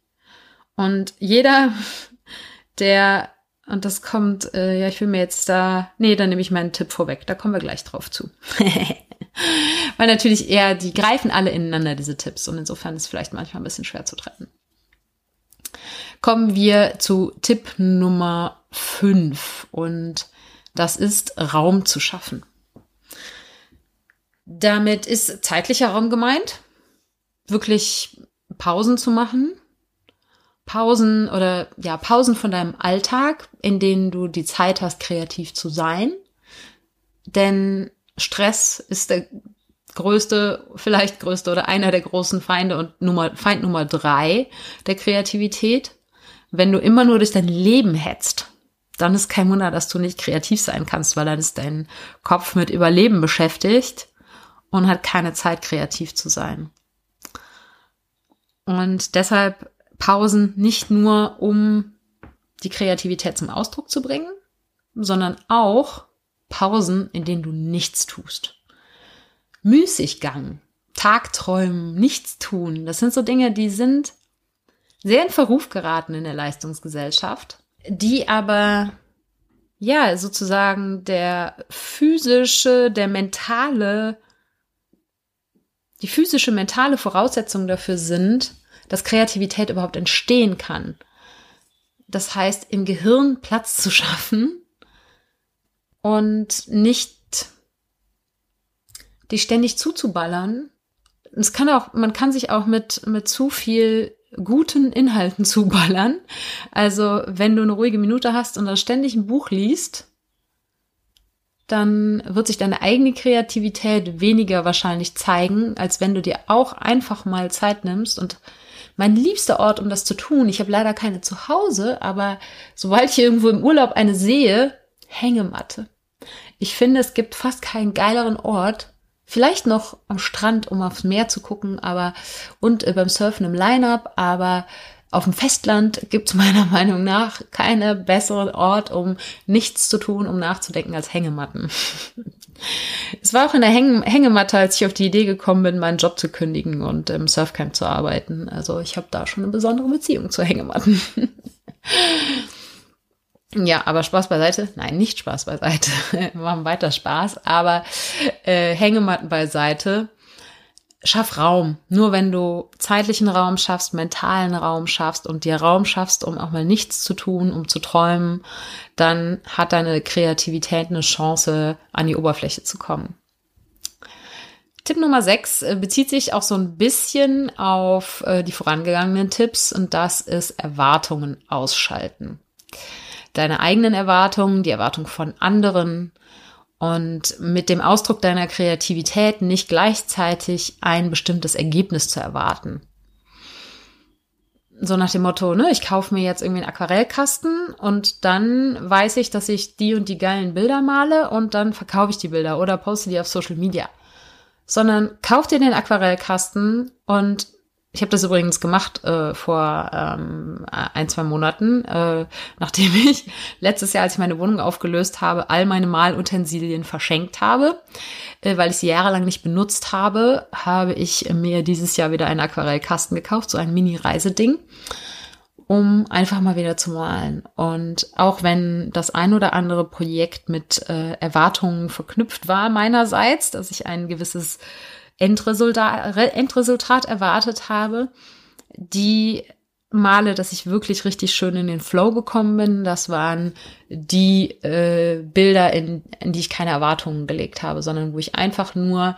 Und jeder, der, und das kommt, äh, ja, ich will mir jetzt da, nee, dann nehme ich meinen Tipp vorweg, da kommen wir gleich drauf zu. weil natürlich eher, die greifen alle ineinander, diese Tipps. Und insofern ist es vielleicht manchmal ein bisschen schwer zu trennen. Kommen wir zu Tipp Nummer fünf und das ist Raum zu schaffen. Damit ist zeitlicher Raum gemeint, wirklich Pausen zu machen. Pausen oder ja, Pausen von deinem Alltag, in denen du die Zeit hast, kreativ zu sein. Denn Stress ist der größte, vielleicht größte oder einer der großen Feinde und Nummer, Feind Nummer drei der Kreativität. Wenn du immer nur durch dein Leben hetzt, dann ist kein Wunder, dass du nicht kreativ sein kannst, weil dann ist dein Kopf mit Überleben beschäftigt und hat keine Zeit, kreativ zu sein. Und deshalb Pausen nicht nur, um die Kreativität zum Ausdruck zu bringen, sondern auch Pausen, in denen du nichts tust. Müßiggang, Tagträumen, nichts tun, das sind so Dinge, die sind sehr in Verruf geraten in der Leistungsgesellschaft, die aber ja sozusagen der physische, der mentale die physische, mentale Voraussetzung dafür sind, dass Kreativität überhaupt entstehen kann. Das heißt, im Gehirn Platz zu schaffen und nicht die ständig zuzuballern. Es kann auch, man kann sich auch mit, mit zu viel guten Inhalten zuballern. Also, wenn du eine ruhige Minute hast und dann ständig ein Buch liest, dann wird sich deine eigene Kreativität weniger wahrscheinlich zeigen, als wenn du dir auch einfach mal Zeit nimmst. Und mein liebster Ort, um das zu tun, ich habe leider keine zu Hause, aber sobald ich irgendwo im Urlaub eine sehe, Hängematte. Ich finde, es gibt fast keinen geileren Ort. Vielleicht noch am Strand, um aufs Meer zu gucken, aber und äh, beim Surfen im Line-up, aber auf dem Festland gibt es meiner Meinung nach keinen besseren Ort, um nichts zu tun, um nachzudenken als Hängematten. es war auch in der Häng Hängematte, als ich auf die Idee gekommen bin, meinen Job zu kündigen und im Surfcamp zu arbeiten. Also ich habe da schon eine besondere Beziehung zu Hängematten. Ja, aber Spaß beiseite? Nein, nicht Spaß beiseite. Wir machen weiter Spaß, aber äh, Hängematten beiseite schaff Raum. Nur wenn du zeitlichen Raum schaffst, mentalen Raum schaffst und dir Raum schaffst, um auch mal nichts zu tun, um zu träumen, dann hat deine Kreativität eine Chance, an die Oberfläche zu kommen. Tipp Nummer 6 äh, bezieht sich auch so ein bisschen auf äh, die vorangegangenen Tipps und das ist Erwartungen ausschalten. Deine eigenen Erwartungen, die Erwartungen von anderen, und mit dem Ausdruck deiner Kreativität nicht gleichzeitig ein bestimmtes Ergebnis zu erwarten. So nach dem Motto, ne, ich kaufe mir jetzt irgendwie einen Aquarellkasten und dann weiß ich, dass ich die und die geilen Bilder male und dann verkaufe ich die Bilder oder poste die auf Social Media. Sondern kauf dir den Aquarellkasten und ich habe das übrigens gemacht äh, vor ähm, ein, zwei Monaten, äh, nachdem ich letztes Jahr, als ich meine Wohnung aufgelöst habe, all meine Malutensilien verschenkt habe, äh, weil ich sie jahrelang nicht benutzt habe, habe ich mir dieses Jahr wieder einen Aquarellkasten gekauft, so ein Mini-Reiseding, um einfach mal wieder zu malen. Und auch wenn das ein oder andere Projekt mit äh, Erwartungen verknüpft war meinerseits, dass ich ein gewisses Endresultat, Endresultat erwartet habe, die Male, dass ich wirklich richtig schön in den Flow gekommen bin, das waren die äh, Bilder, in, in die ich keine Erwartungen gelegt habe, sondern wo ich einfach nur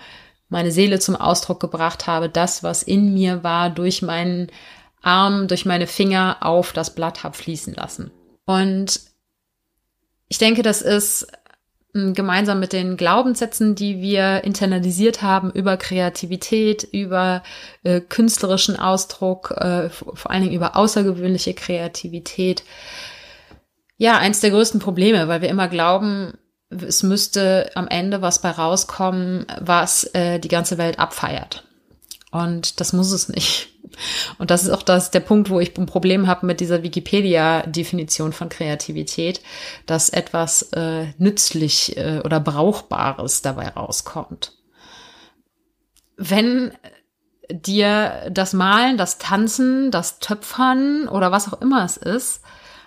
meine Seele zum Ausdruck gebracht habe, das, was in mir war, durch meinen Arm, durch meine Finger auf das Blatt habe fließen lassen. Und ich denke, das ist gemeinsam mit den Glaubenssätzen, die wir internalisiert haben über Kreativität, über äh, künstlerischen Ausdruck, äh, vor allen Dingen über außergewöhnliche Kreativität. Ja, eins der größten Probleme, weil wir immer glauben, es müsste am Ende was bei rauskommen, was äh, die ganze Welt abfeiert. Und das muss es nicht. Und das ist auch das, der Punkt, wo ich ein Problem habe mit dieser Wikipedia-Definition von Kreativität, dass etwas äh, nützlich äh, oder Brauchbares dabei rauskommt. Wenn dir das Malen, das Tanzen, das Töpfern oder was auch immer es ist,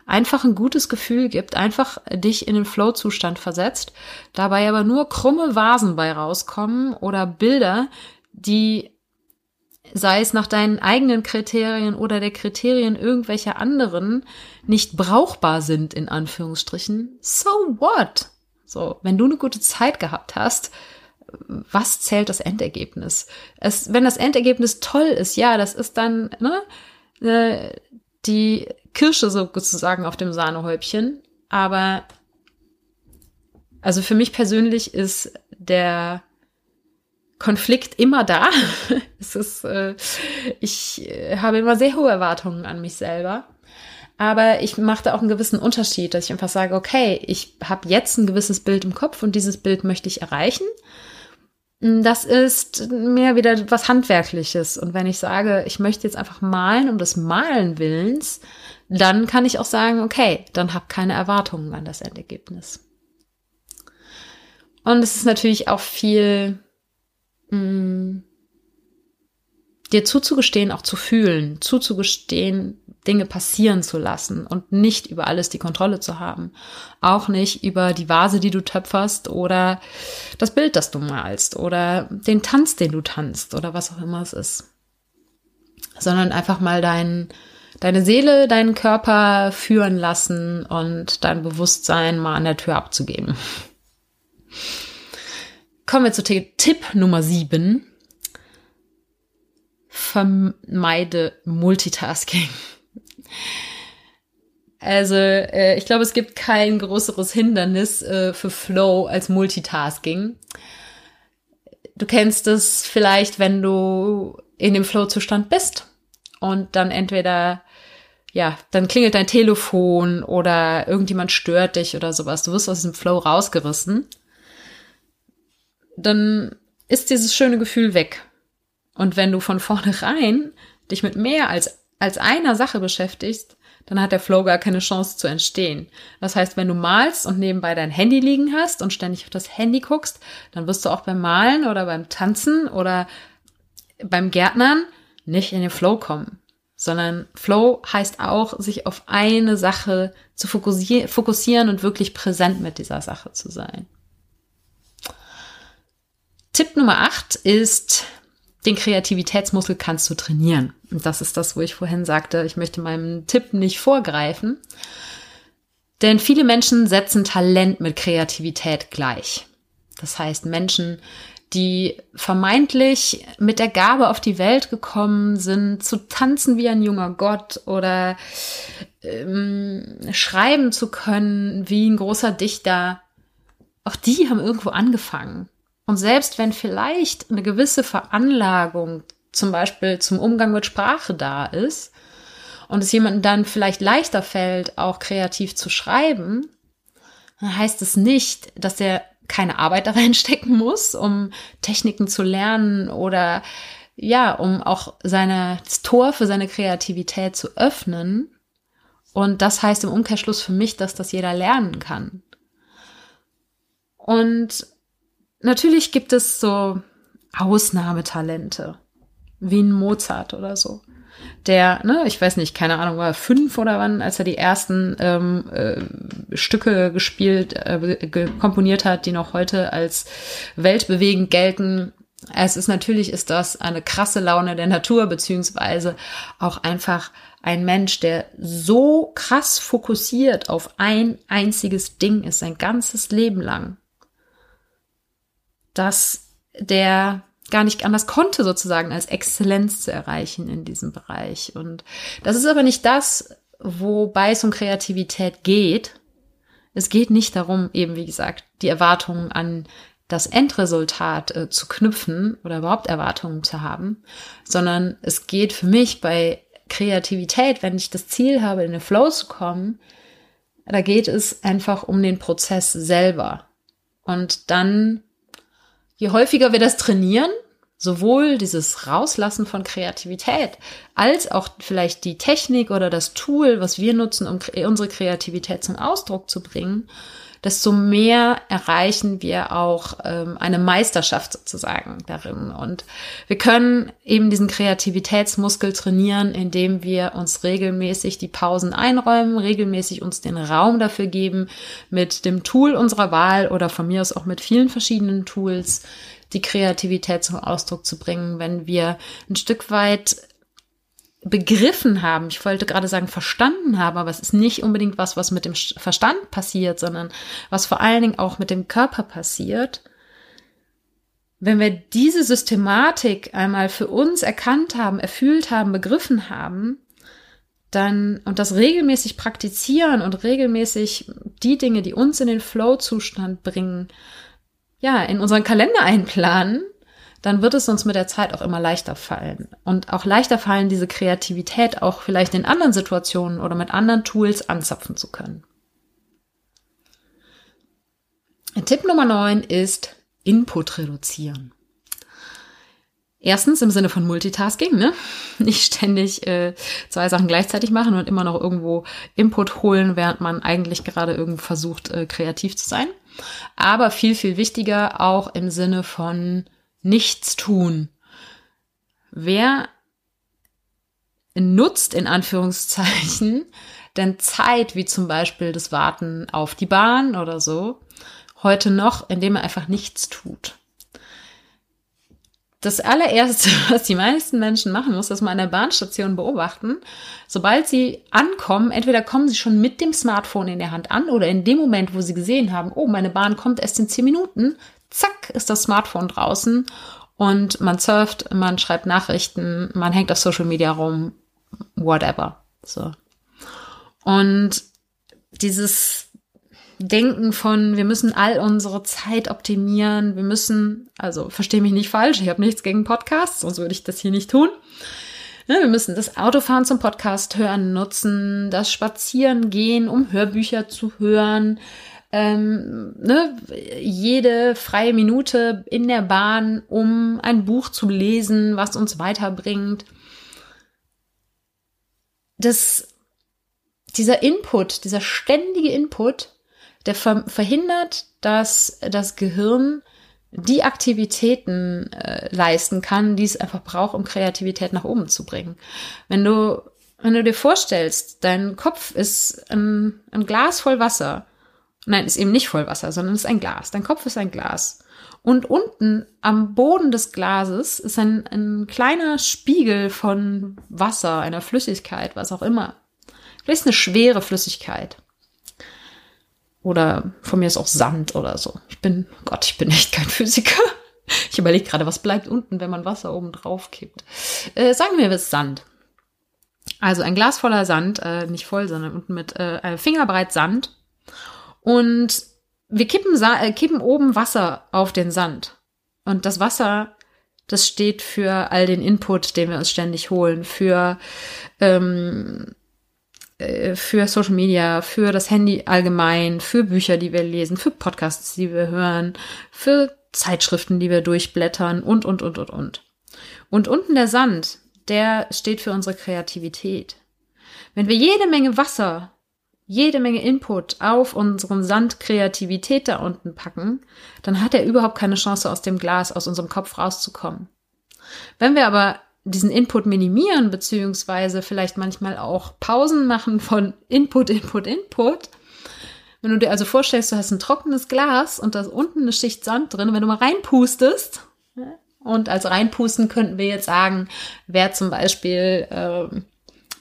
einfach ein gutes Gefühl gibt, einfach dich in den Flow-Zustand versetzt, dabei aber nur krumme Vasen bei rauskommen oder Bilder, die sei es nach deinen eigenen Kriterien oder der Kriterien irgendwelcher anderen, nicht brauchbar sind, in Anführungsstrichen, so what? So, wenn du eine gute Zeit gehabt hast, was zählt das Endergebnis? Es, wenn das Endergebnis toll ist, ja, das ist dann ne, äh, die Kirsche sozusagen auf dem Sahnehäubchen. Aber also für mich persönlich ist der Konflikt immer da. es ist, äh, ich äh, habe immer sehr hohe Erwartungen an mich selber. Aber ich mache da auch einen gewissen Unterschied, dass ich einfach sage, okay, ich habe jetzt ein gewisses Bild im Kopf und dieses Bild möchte ich erreichen. Das ist mehr wieder was Handwerkliches. Und wenn ich sage, ich möchte jetzt einfach malen um des Malen Willens, dann kann ich auch sagen, okay, dann hab keine Erwartungen an das Endergebnis. Und es ist natürlich auch viel mh, mm, dir zuzugestehen, auch zu fühlen, zuzugestehen, Dinge passieren zu lassen und nicht über alles die Kontrolle zu haben. Auch nicht über die Vase, die du töpferst oder das Bild, das du malst oder den Tanz, den du tanzt oder was auch immer es ist. Sondern einfach mal dein, deine Seele, deinen Körper führen lassen und dein Bewusstsein mal an der Tür abzugeben. Kommen wir zu Tipp Nummer 7. Vermeide Multitasking. Also, äh, ich glaube, es gibt kein größeres Hindernis äh, für Flow als Multitasking. Du kennst es vielleicht, wenn du in dem Flow-Zustand bist und dann entweder, ja, dann klingelt dein Telefon oder irgendjemand stört dich oder sowas. Du wirst aus dem Flow rausgerissen dann ist dieses schöne Gefühl weg. Und wenn du von vornherein dich mit mehr als, als einer Sache beschäftigst, dann hat der Flow gar keine Chance zu entstehen. Das heißt, wenn du malst und nebenbei dein Handy liegen hast und ständig auf das Handy guckst, dann wirst du auch beim Malen oder beim Tanzen oder beim Gärtnern nicht in den Flow kommen. Sondern Flow heißt auch, sich auf eine Sache zu fokussieren und wirklich präsent mit dieser Sache zu sein. Tipp Nummer 8 ist, den Kreativitätsmuskel kannst du trainieren. Und das ist das, wo ich vorhin sagte, ich möchte meinem Tipp nicht vorgreifen. Denn viele Menschen setzen Talent mit Kreativität gleich. Das heißt, Menschen, die vermeintlich mit der Gabe auf die Welt gekommen sind, zu tanzen wie ein junger Gott oder ähm, schreiben zu können wie ein großer Dichter, auch die haben irgendwo angefangen. Und selbst wenn vielleicht eine gewisse Veranlagung zum Beispiel zum Umgang mit Sprache da ist und es jemandem dann vielleicht leichter fällt, auch kreativ zu schreiben, dann heißt es nicht, dass er keine Arbeit da reinstecken muss, um Techniken zu lernen oder ja, um auch seine, Tor für seine Kreativität zu öffnen. Und das heißt im Umkehrschluss für mich, dass das jeder lernen kann. Und natürlich gibt es so Ausnahmetalente, wie ein Mozart oder so. Der, ne, ich weiß nicht, keine Ahnung, war fünf oder wann, als er die ersten ähm, äh, Stücke gespielt, äh, komponiert hat, die noch heute als weltbewegend gelten. Es ist natürlich, ist das eine krasse Laune der Natur, beziehungsweise auch einfach ein Mensch, der so krass fokussiert auf ein einziges Ding ist, sein ganzes Leben lang, dass der gar nicht anders konnte, sozusagen als Exzellenz zu erreichen in diesem Bereich. Und das ist aber nicht das, wobei es um Kreativität geht. Es geht nicht darum, eben wie gesagt, die Erwartungen an das Endresultat äh, zu knüpfen oder überhaupt Erwartungen zu haben, sondern es geht für mich bei Kreativität, wenn ich das Ziel habe, in den Flow zu kommen, da geht es einfach um den Prozess selber. Und dann, je häufiger wir das trainieren, sowohl dieses Rauslassen von Kreativität als auch vielleicht die Technik oder das Tool, was wir nutzen, um unsere Kreativität zum Ausdruck zu bringen, desto mehr erreichen wir auch ähm, eine Meisterschaft sozusagen darin. Und wir können eben diesen Kreativitätsmuskel trainieren, indem wir uns regelmäßig die Pausen einräumen, regelmäßig uns den Raum dafür geben, mit dem Tool unserer Wahl oder von mir aus auch mit vielen verschiedenen Tools die Kreativität zum Ausdruck zu bringen, wenn wir ein Stück weit begriffen haben, ich wollte gerade sagen verstanden haben, aber es ist nicht unbedingt was, was mit dem Verstand passiert, sondern was vor allen Dingen auch mit dem Körper passiert. Wenn wir diese Systematik einmal für uns erkannt haben, erfüllt haben, begriffen haben, dann und das regelmäßig praktizieren und regelmäßig die Dinge, die uns in den Flow-Zustand bringen, ja, in unseren Kalender einplanen, dann wird es uns mit der Zeit auch immer leichter fallen. Und auch leichter fallen, diese Kreativität auch vielleicht in anderen Situationen oder mit anderen Tools anzapfen zu können. Tipp Nummer 9 ist Input reduzieren. Erstens im Sinne von Multitasking, ne? Nicht ständig äh, zwei Sachen gleichzeitig machen und immer noch irgendwo Input holen, während man eigentlich gerade irgendwo versucht, äh, kreativ zu sein. Aber viel, viel wichtiger auch im Sinne von nichts tun. Wer nutzt in Anführungszeichen denn Zeit, wie zum Beispiel das Warten auf die Bahn oder so, heute noch, indem er einfach nichts tut. Das allererste, was die meisten Menschen machen, muss das mal an der Bahnstation beobachten. Sobald sie ankommen, entweder kommen sie schon mit dem Smartphone in der Hand an oder in dem Moment, wo sie gesehen haben, oh, meine Bahn kommt erst in zehn Minuten, zack, ist das Smartphone draußen und man surft, man schreibt Nachrichten, man hängt auf Social Media rum, whatever. So. Und dieses Denken von, wir müssen all unsere Zeit optimieren, wir müssen, also verstehe mich nicht falsch, ich habe nichts gegen Podcasts, sonst würde ich das hier nicht tun. Ne, wir müssen das Autofahren zum Podcast hören nutzen, das Spazieren gehen, um Hörbücher zu hören, ähm, ne, jede freie Minute in der Bahn, um ein Buch zu lesen, was uns weiterbringt. Das, dieser Input, dieser ständige Input, der ver verhindert, dass das Gehirn die Aktivitäten äh, leisten kann, die es einfach braucht, um Kreativität nach oben zu bringen. Wenn du, wenn du dir vorstellst, dein Kopf ist ein, ein Glas voll Wasser Nein, ist eben nicht voll Wasser, sondern ist ein Glas. Dein Kopf ist ein Glas. Und unten am Boden des Glases ist ein, ein kleiner Spiegel von Wasser, einer Flüssigkeit, was auch immer. Vielleicht ist eine schwere Flüssigkeit. Oder von mir ist auch Sand oder so. Ich bin, Gott, ich bin echt kein Physiker. Ich überlege gerade, was bleibt unten, wenn man Wasser oben drauf kippt. Äh, sagen wir, es ist Sand. Also ein Glas voller Sand, äh, nicht voll, sondern unten mit äh, Fingerbreit Sand. Und wir kippen, äh, kippen oben Wasser auf den Sand. Und das Wasser, das steht für all den Input, den wir uns ständig holen, für, ähm, äh, für Social Media, für das Handy allgemein, für Bücher, die wir lesen, für Podcasts, die wir hören, für Zeitschriften, die wir durchblättern und, und, und, und, und. Und unten der Sand, der steht für unsere Kreativität. Wenn wir jede Menge Wasser jede Menge Input auf unseren Sand Kreativität da unten packen, dann hat er überhaupt keine Chance, aus dem Glas, aus unserem Kopf rauszukommen. Wenn wir aber diesen Input minimieren, beziehungsweise vielleicht manchmal auch Pausen machen von Input, Input, Input, wenn du dir also vorstellst, du hast ein trockenes Glas und da ist unten eine Schicht Sand drin, wenn du mal reinpustest, und als reinpusten könnten wir jetzt sagen, wer zum Beispiel äh,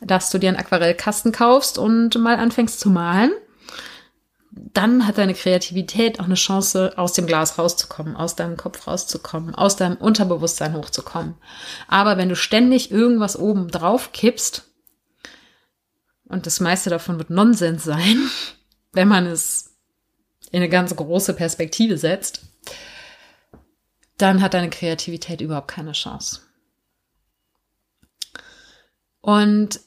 dass du dir einen Aquarellkasten kaufst und mal anfängst zu malen. Dann hat deine Kreativität auch eine Chance, aus dem Glas rauszukommen, aus deinem Kopf rauszukommen, aus deinem Unterbewusstsein hochzukommen. Aber wenn du ständig irgendwas oben drauf kippst, und das meiste davon wird Nonsens sein, wenn man es in eine ganz große Perspektive setzt, dann hat deine Kreativität überhaupt keine Chance. Und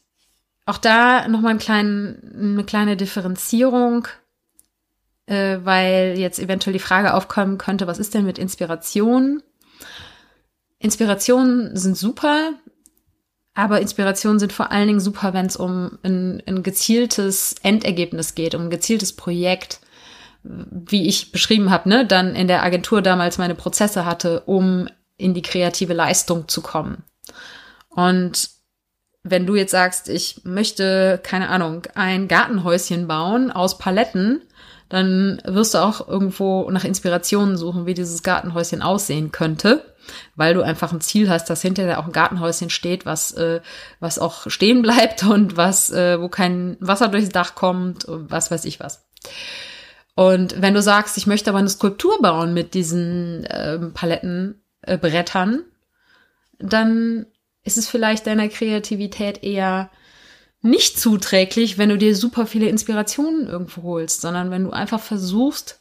auch da nochmal ein eine kleine Differenzierung, äh, weil jetzt eventuell die Frage aufkommen könnte, was ist denn mit Inspiration? Inspirationen sind super, aber Inspirationen sind vor allen Dingen super, wenn es um ein, ein gezieltes Endergebnis geht, um ein gezieltes Projekt, wie ich beschrieben habe, ne, dann in der Agentur damals meine Prozesse hatte, um in die kreative Leistung zu kommen. Und wenn du jetzt sagst, ich möchte, keine Ahnung, ein Gartenhäuschen bauen aus Paletten, dann wirst du auch irgendwo nach Inspirationen suchen, wie dieses Gartenhäuschen aussehen könnte, weil du einfach ein Ziel hast, dass hinterher auch ein Gartenhäuschen steht, was äh, was auch stehen bleibt und was äh, wo kein Wasser durchs Dach kommt und was weiß ich was. Und wenn du sagst, ich möchte aber eine Skulptur bauen mit diesen äh, Palettenbrettern, äh, dann ist es vielleicht deiner Kreativität eher nicht zuträglich, wenn du dir super viele Inspirationen irgendwo holst, sondern wenn du einfach versuchst,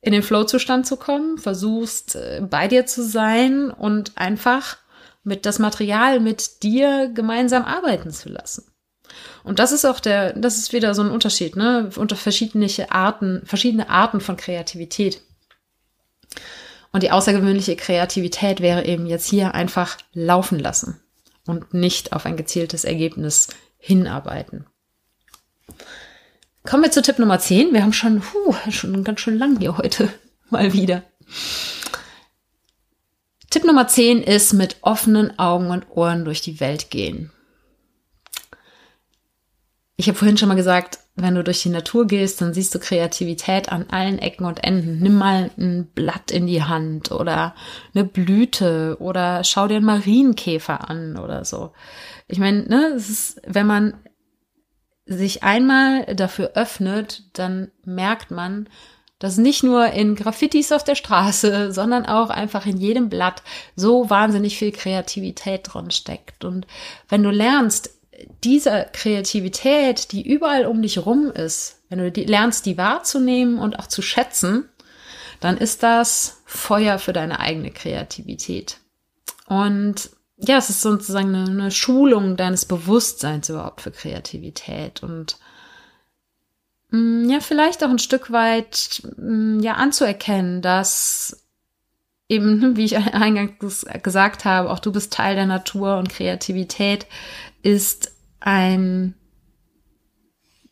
in den Flow-Zustand zu kommen, versuchst, äh, bei dir zu sein und einfach mit das Material mit dir gemeinsam arbeiten zu lassen. Und das ist auch der, das ist wieder so ein Unterschied, ne, unter verschiedene Arten, verschiedene Arten von Kreativität. Und die außergewöhnliche Kreativität wäre eben jetzt hier einfach laufen lassen und nicht auf ein gezieltes Ergebnis hinarbeiten. Kommen wir zu Tipp Nummer 10. Wir haben schon, huh, schon ganz schön lang hier heute mal wieder. Tipp Nummer 10 ist mit offenen Augen und Ohren durch die Welt gehen. Ich habe vorhin schon mal gesagt, wenn du durch die Natur gehst, dann siehst du Kreativität an allen Ecken und Enden. Nimm mal ein Blatt in die Hand oder eine Blüte oder schau dir einen Marienkäfer an oder so. Ich meine, ne, wenn man sich einmal dafür öffnet, dann merkt man, dass nicht nur in Graffitis auf der Straße, sondern auch einfach in jedem Blatt so wahnsinnig viel Kreativität drin steckt. Und wenn du lernst, diese Kreativität, die überall um dich rum ist, wenn du die, lernst, die wahrzunehmen und auch zu schätzen, dann ist das Feuer für deine eigene Kreativität. Und ja, es ist sozusagen eine, eine Schulung deines Bewusstseins überhaupt für Kreativität und mm, ja, vielleicht auch ein Stück weit mm, ja anzuerkennen, dass eben, wie ich eingangs gesagt habe, auch du bist Teil der Natur und Kreativität ist ein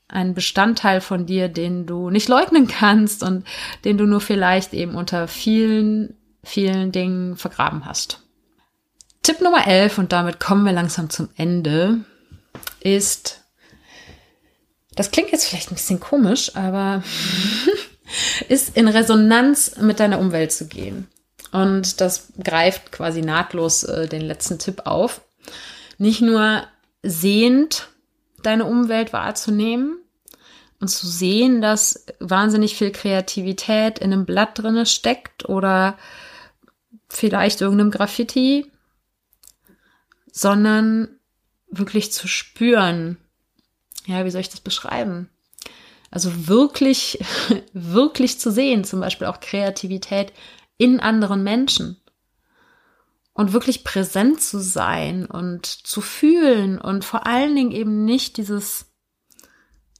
ein Bestandteil von dir, den du nicht leugnen kannst und den du nur vielleicht eben unter vielen, vielen Dingen vergraben hast. Tipp Nummer 11, und damit kommen wir langsam zum Ende, ist, das klingt jetzt vielleicht ein bisschen komisch, aber ist in Resonanz mit deiner Umwelt zu gehen. Und das greift quasi nahtlos äh, den letzten Tipp auf. Nicht nur sehend deine Umwelt wahrzunehmen und zu sehen, dass wahnsinnig viel Kreativität in einem Blatt drinne steckt oder vielleicht irgendeinem Graffiti, sondern wirklich zu spüren. Ja, wie soll ich das beschreiben? Also wirklich, wirklich zu sehen, zum Beispiel auch Kreativität in anderen Menschen. Und wirklich präsent zu sein und zu fühlen und vor allen Dingen eben nicht dieses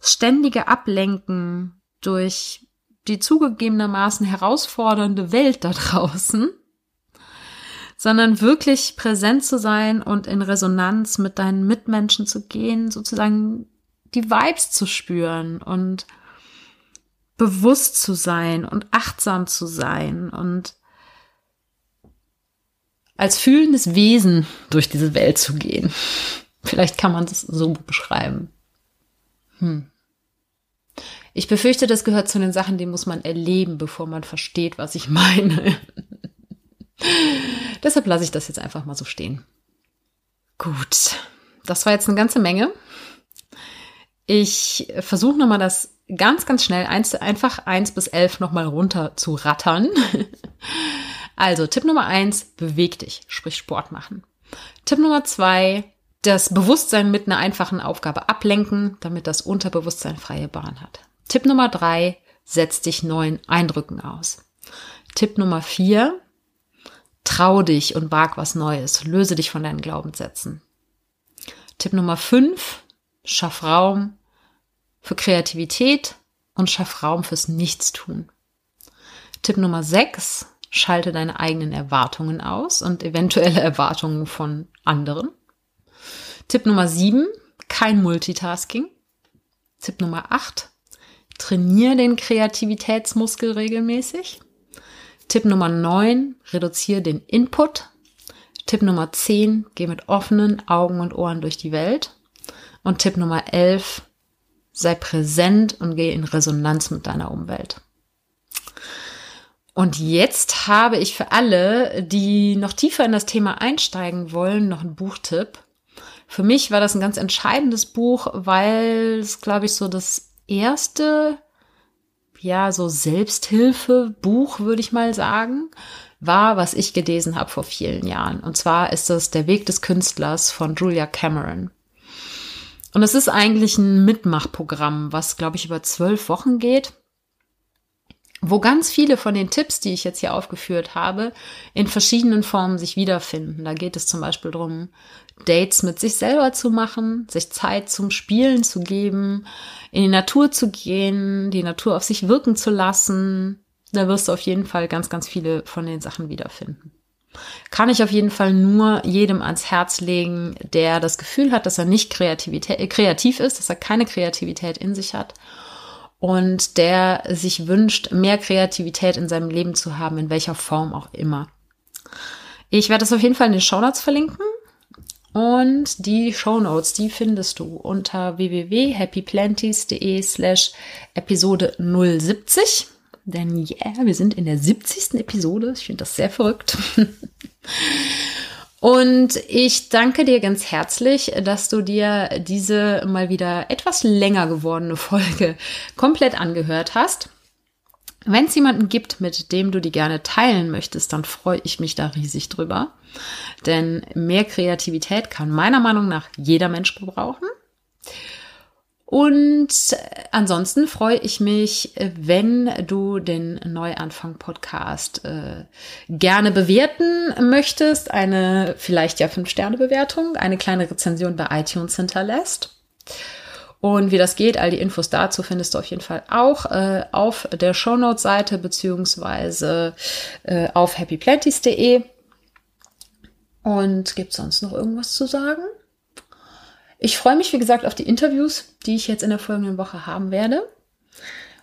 ständige Ablenken durch die zugegebenermaßen herausfordernde Welt da draußen, sondern wirklich präsent zu sein und in Resonanz mit deinen Mitmenschen zu gehen, sozusagen die Vibes zu spüren und bewusst zu sein und achtsam zu sein und als fühlendes Wesen durch diese Welt zu gehen. Vielleicht kann man das so beschreiben. Hm. Ich befürchte, das gehört zu den Sachen, die muss man erleben, bevor man versteht, was ich meine. Deshalb lasse ich das jetzt einfach mal so stehen. Gut, das war jetzt eine ganze Menge. Ich versuche nochmal das ganz, ganz schnell eins, einfach eins bis elf nochmal runter zu rattern. also Tipp Nummer eins, beweg dich, sprich Sport machen. Tipp Nummer zwei, das Bewusstsein mit einer einfachen Aufgabe ablenken, damit das Unterbewusstsein freie Bahn hat. Tipp Nummer drei, setz dich neuen Eindrücken aus. Tipp Nummer vier, trau dich und wag was Neues, löse dich von deinen Glaubenssätzen. Tipp Nummer fünf, schaff Raum für Kreativität und schaff Raum fürs Nichtstun. Tipp Nummer sechs, schalte deine eigenen Erwartungen aus und eventuelle Erwartungen von anderen. Tipp Nummer 7, kein Multitasking. Tipp Nummer 8, trainiere den Kreativitätsmuskel regelmäßig. Tipp Nummer 9, reduziere den Input. Tipp Nummer 10, geh mit offenen Augen und Ohren durch die Welt. Und Tipp Nummer 11, sei präsent und geh in Resonanz mit deiner Umwelt. Und jetzt habe ich für alle, die noch tiefer in das Thema einsteigen wollen, noch einen Buchtipp. Für mich war das ein ganz entscheidendes Buch, weil es, glaube ich, so das erste, ja, so Selbsthilfe-Buch, würde ich mal sagen, war, was ich gelesen habe vor vielen Jahren. Und zwar ist das Der Weg des Künstlers von Julia Cameron. Und es ist eigentlich ein Mitmachprogramm, was, glaube ich, über zwölf Wochen geht wo ganz viele von den Tipps, die ich jetzt hier aufgeführt habe, in verschiedenen Formen sich wiederfinden. Da geht es zum Beispiel darum, Dates mit sich selber zu machen, sich Zeit zum Spielen zu geben, in die Natur zu gehen, die Natur auf sich wirken zu lassen. Da wirst du auf jeden Fall ganz, ganz viele von den Sachen wiederfinden. Kann ich auf jeden Fall nur jedem ans Herz legen, der das Gefühl hat, dass er nicht äh, kreativ ist, dass er keine Kreativität in sich hat und der sich wünscht, mehr Kreativität in seinem Leben zu haben, in welcher Form auch immer. Ich werde das auf jeden Fall in den Show Notes verlinken. Und die Show Notes, die findest du unter www.happyplanties.de slash Episode 070. Denn yeah, wir sind in der 70. Episode. Ich finde das sehr verrückt. Und ich danke dir ganz herzlich, dass du dir diese mal wieder etwas länger gewordene Folge komplett angehört hast. Wenn es jemanden gibt, mit dem du die gerne teilen möchtest, dann freue ich mich da riesig drüber. Denn mehr Kreativität kann meiner Meinung nach jeder Mensch gebrauchen. Und ansonsten freue ich mich, wenn du den Neuanfang-Podcast äh, gerne bewerten möchtest. Eine vielleicht ja Fünf-Sterne-Bewertung, eine kleine Rezension bei iTunes hinterlässt. Und wie das geht, all die Infos dazu findest du auf jeden Fall auch äh, auf der Shownote-Seite beziehungsweise äh, auf happyplanties.de. Und gibt sonst noch irgendwas zu sagen? Ich freue mich, wie gesagt, auf die Interviews, die ich jetzt in der folgenden Woche haben werde.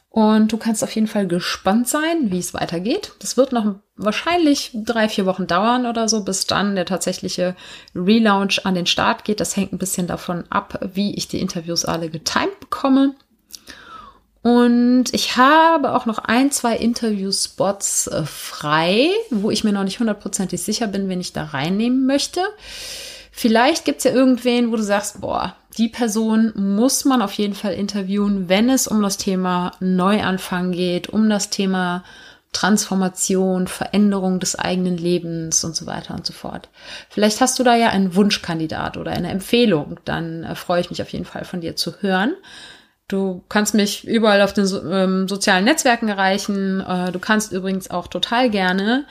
Und du kannst auf jeden Fall gespannt sein, wie es weitergeht. Das wird noch wahrscheinlich drei, vier Wochen dauern oder so, bis dann der tatsächliche Relaunch an den Start geht. Das hängt ein bisschen davon ab, wie ich die Interviews alle getimed bekomme. Und ich habe auch noch ein, zwei Interview-Spots äh, frei, wo ich mir noch nicht hundertprozentig sicher bin, wen ich da reinnehmen möchte. Vielleicht gibt's ja irgendwen, wo du sagst, boah, die Person muss man auf jeden Fall interviewen, wenn es um das Thema Neuanfang geht, um das Thema Transformation, Veränderung des eigenen Lebens und so weiter und so fort. Vielleicht hast du da ja einen Wunschkandidat oder eine Empfehlung, dann äh, freue ich mich auf jeden Fall von dir zu hören. Du kannst mich überall auf den so, ähm, sozialen Netzwerken erreichen. Äh, du kannst übrigens auch total gerne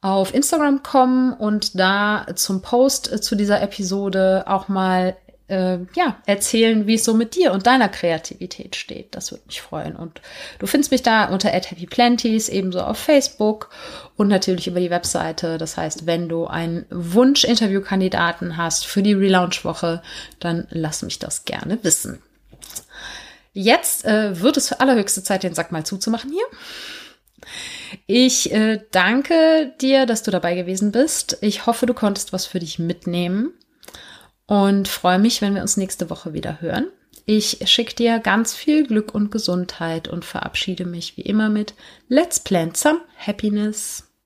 auf Instagram kommen und da zum Post äh, zu dieser Episode auch mal äh, ja, erzählen, wie es so mit dir und deiner Kreativität steht. Das würde mich freuen. Und du findest mich da unter @happyplanties ebenso auf Facebook und natürlich über die Webseite. Das heißt, wenn du einen Wunsch-Interviewkandidaten hast für die Relaunch-Woche, dann lass mich das gerne wissen. Jetzt äh, wird es für allerhöchste Zeit, den Sack mal zuzumachen hier. Ich äh, danke dir, dass du dabei gewesen bist. Ich hoffe, du konntest was für dich mitnehmen und freue mich, wenn wir uns nächste Woche wieder hören. Ich schicke dir ganz viel Glück und Gesundheit und verabschiede mich wie immer mit Let's Plant Some Happiness.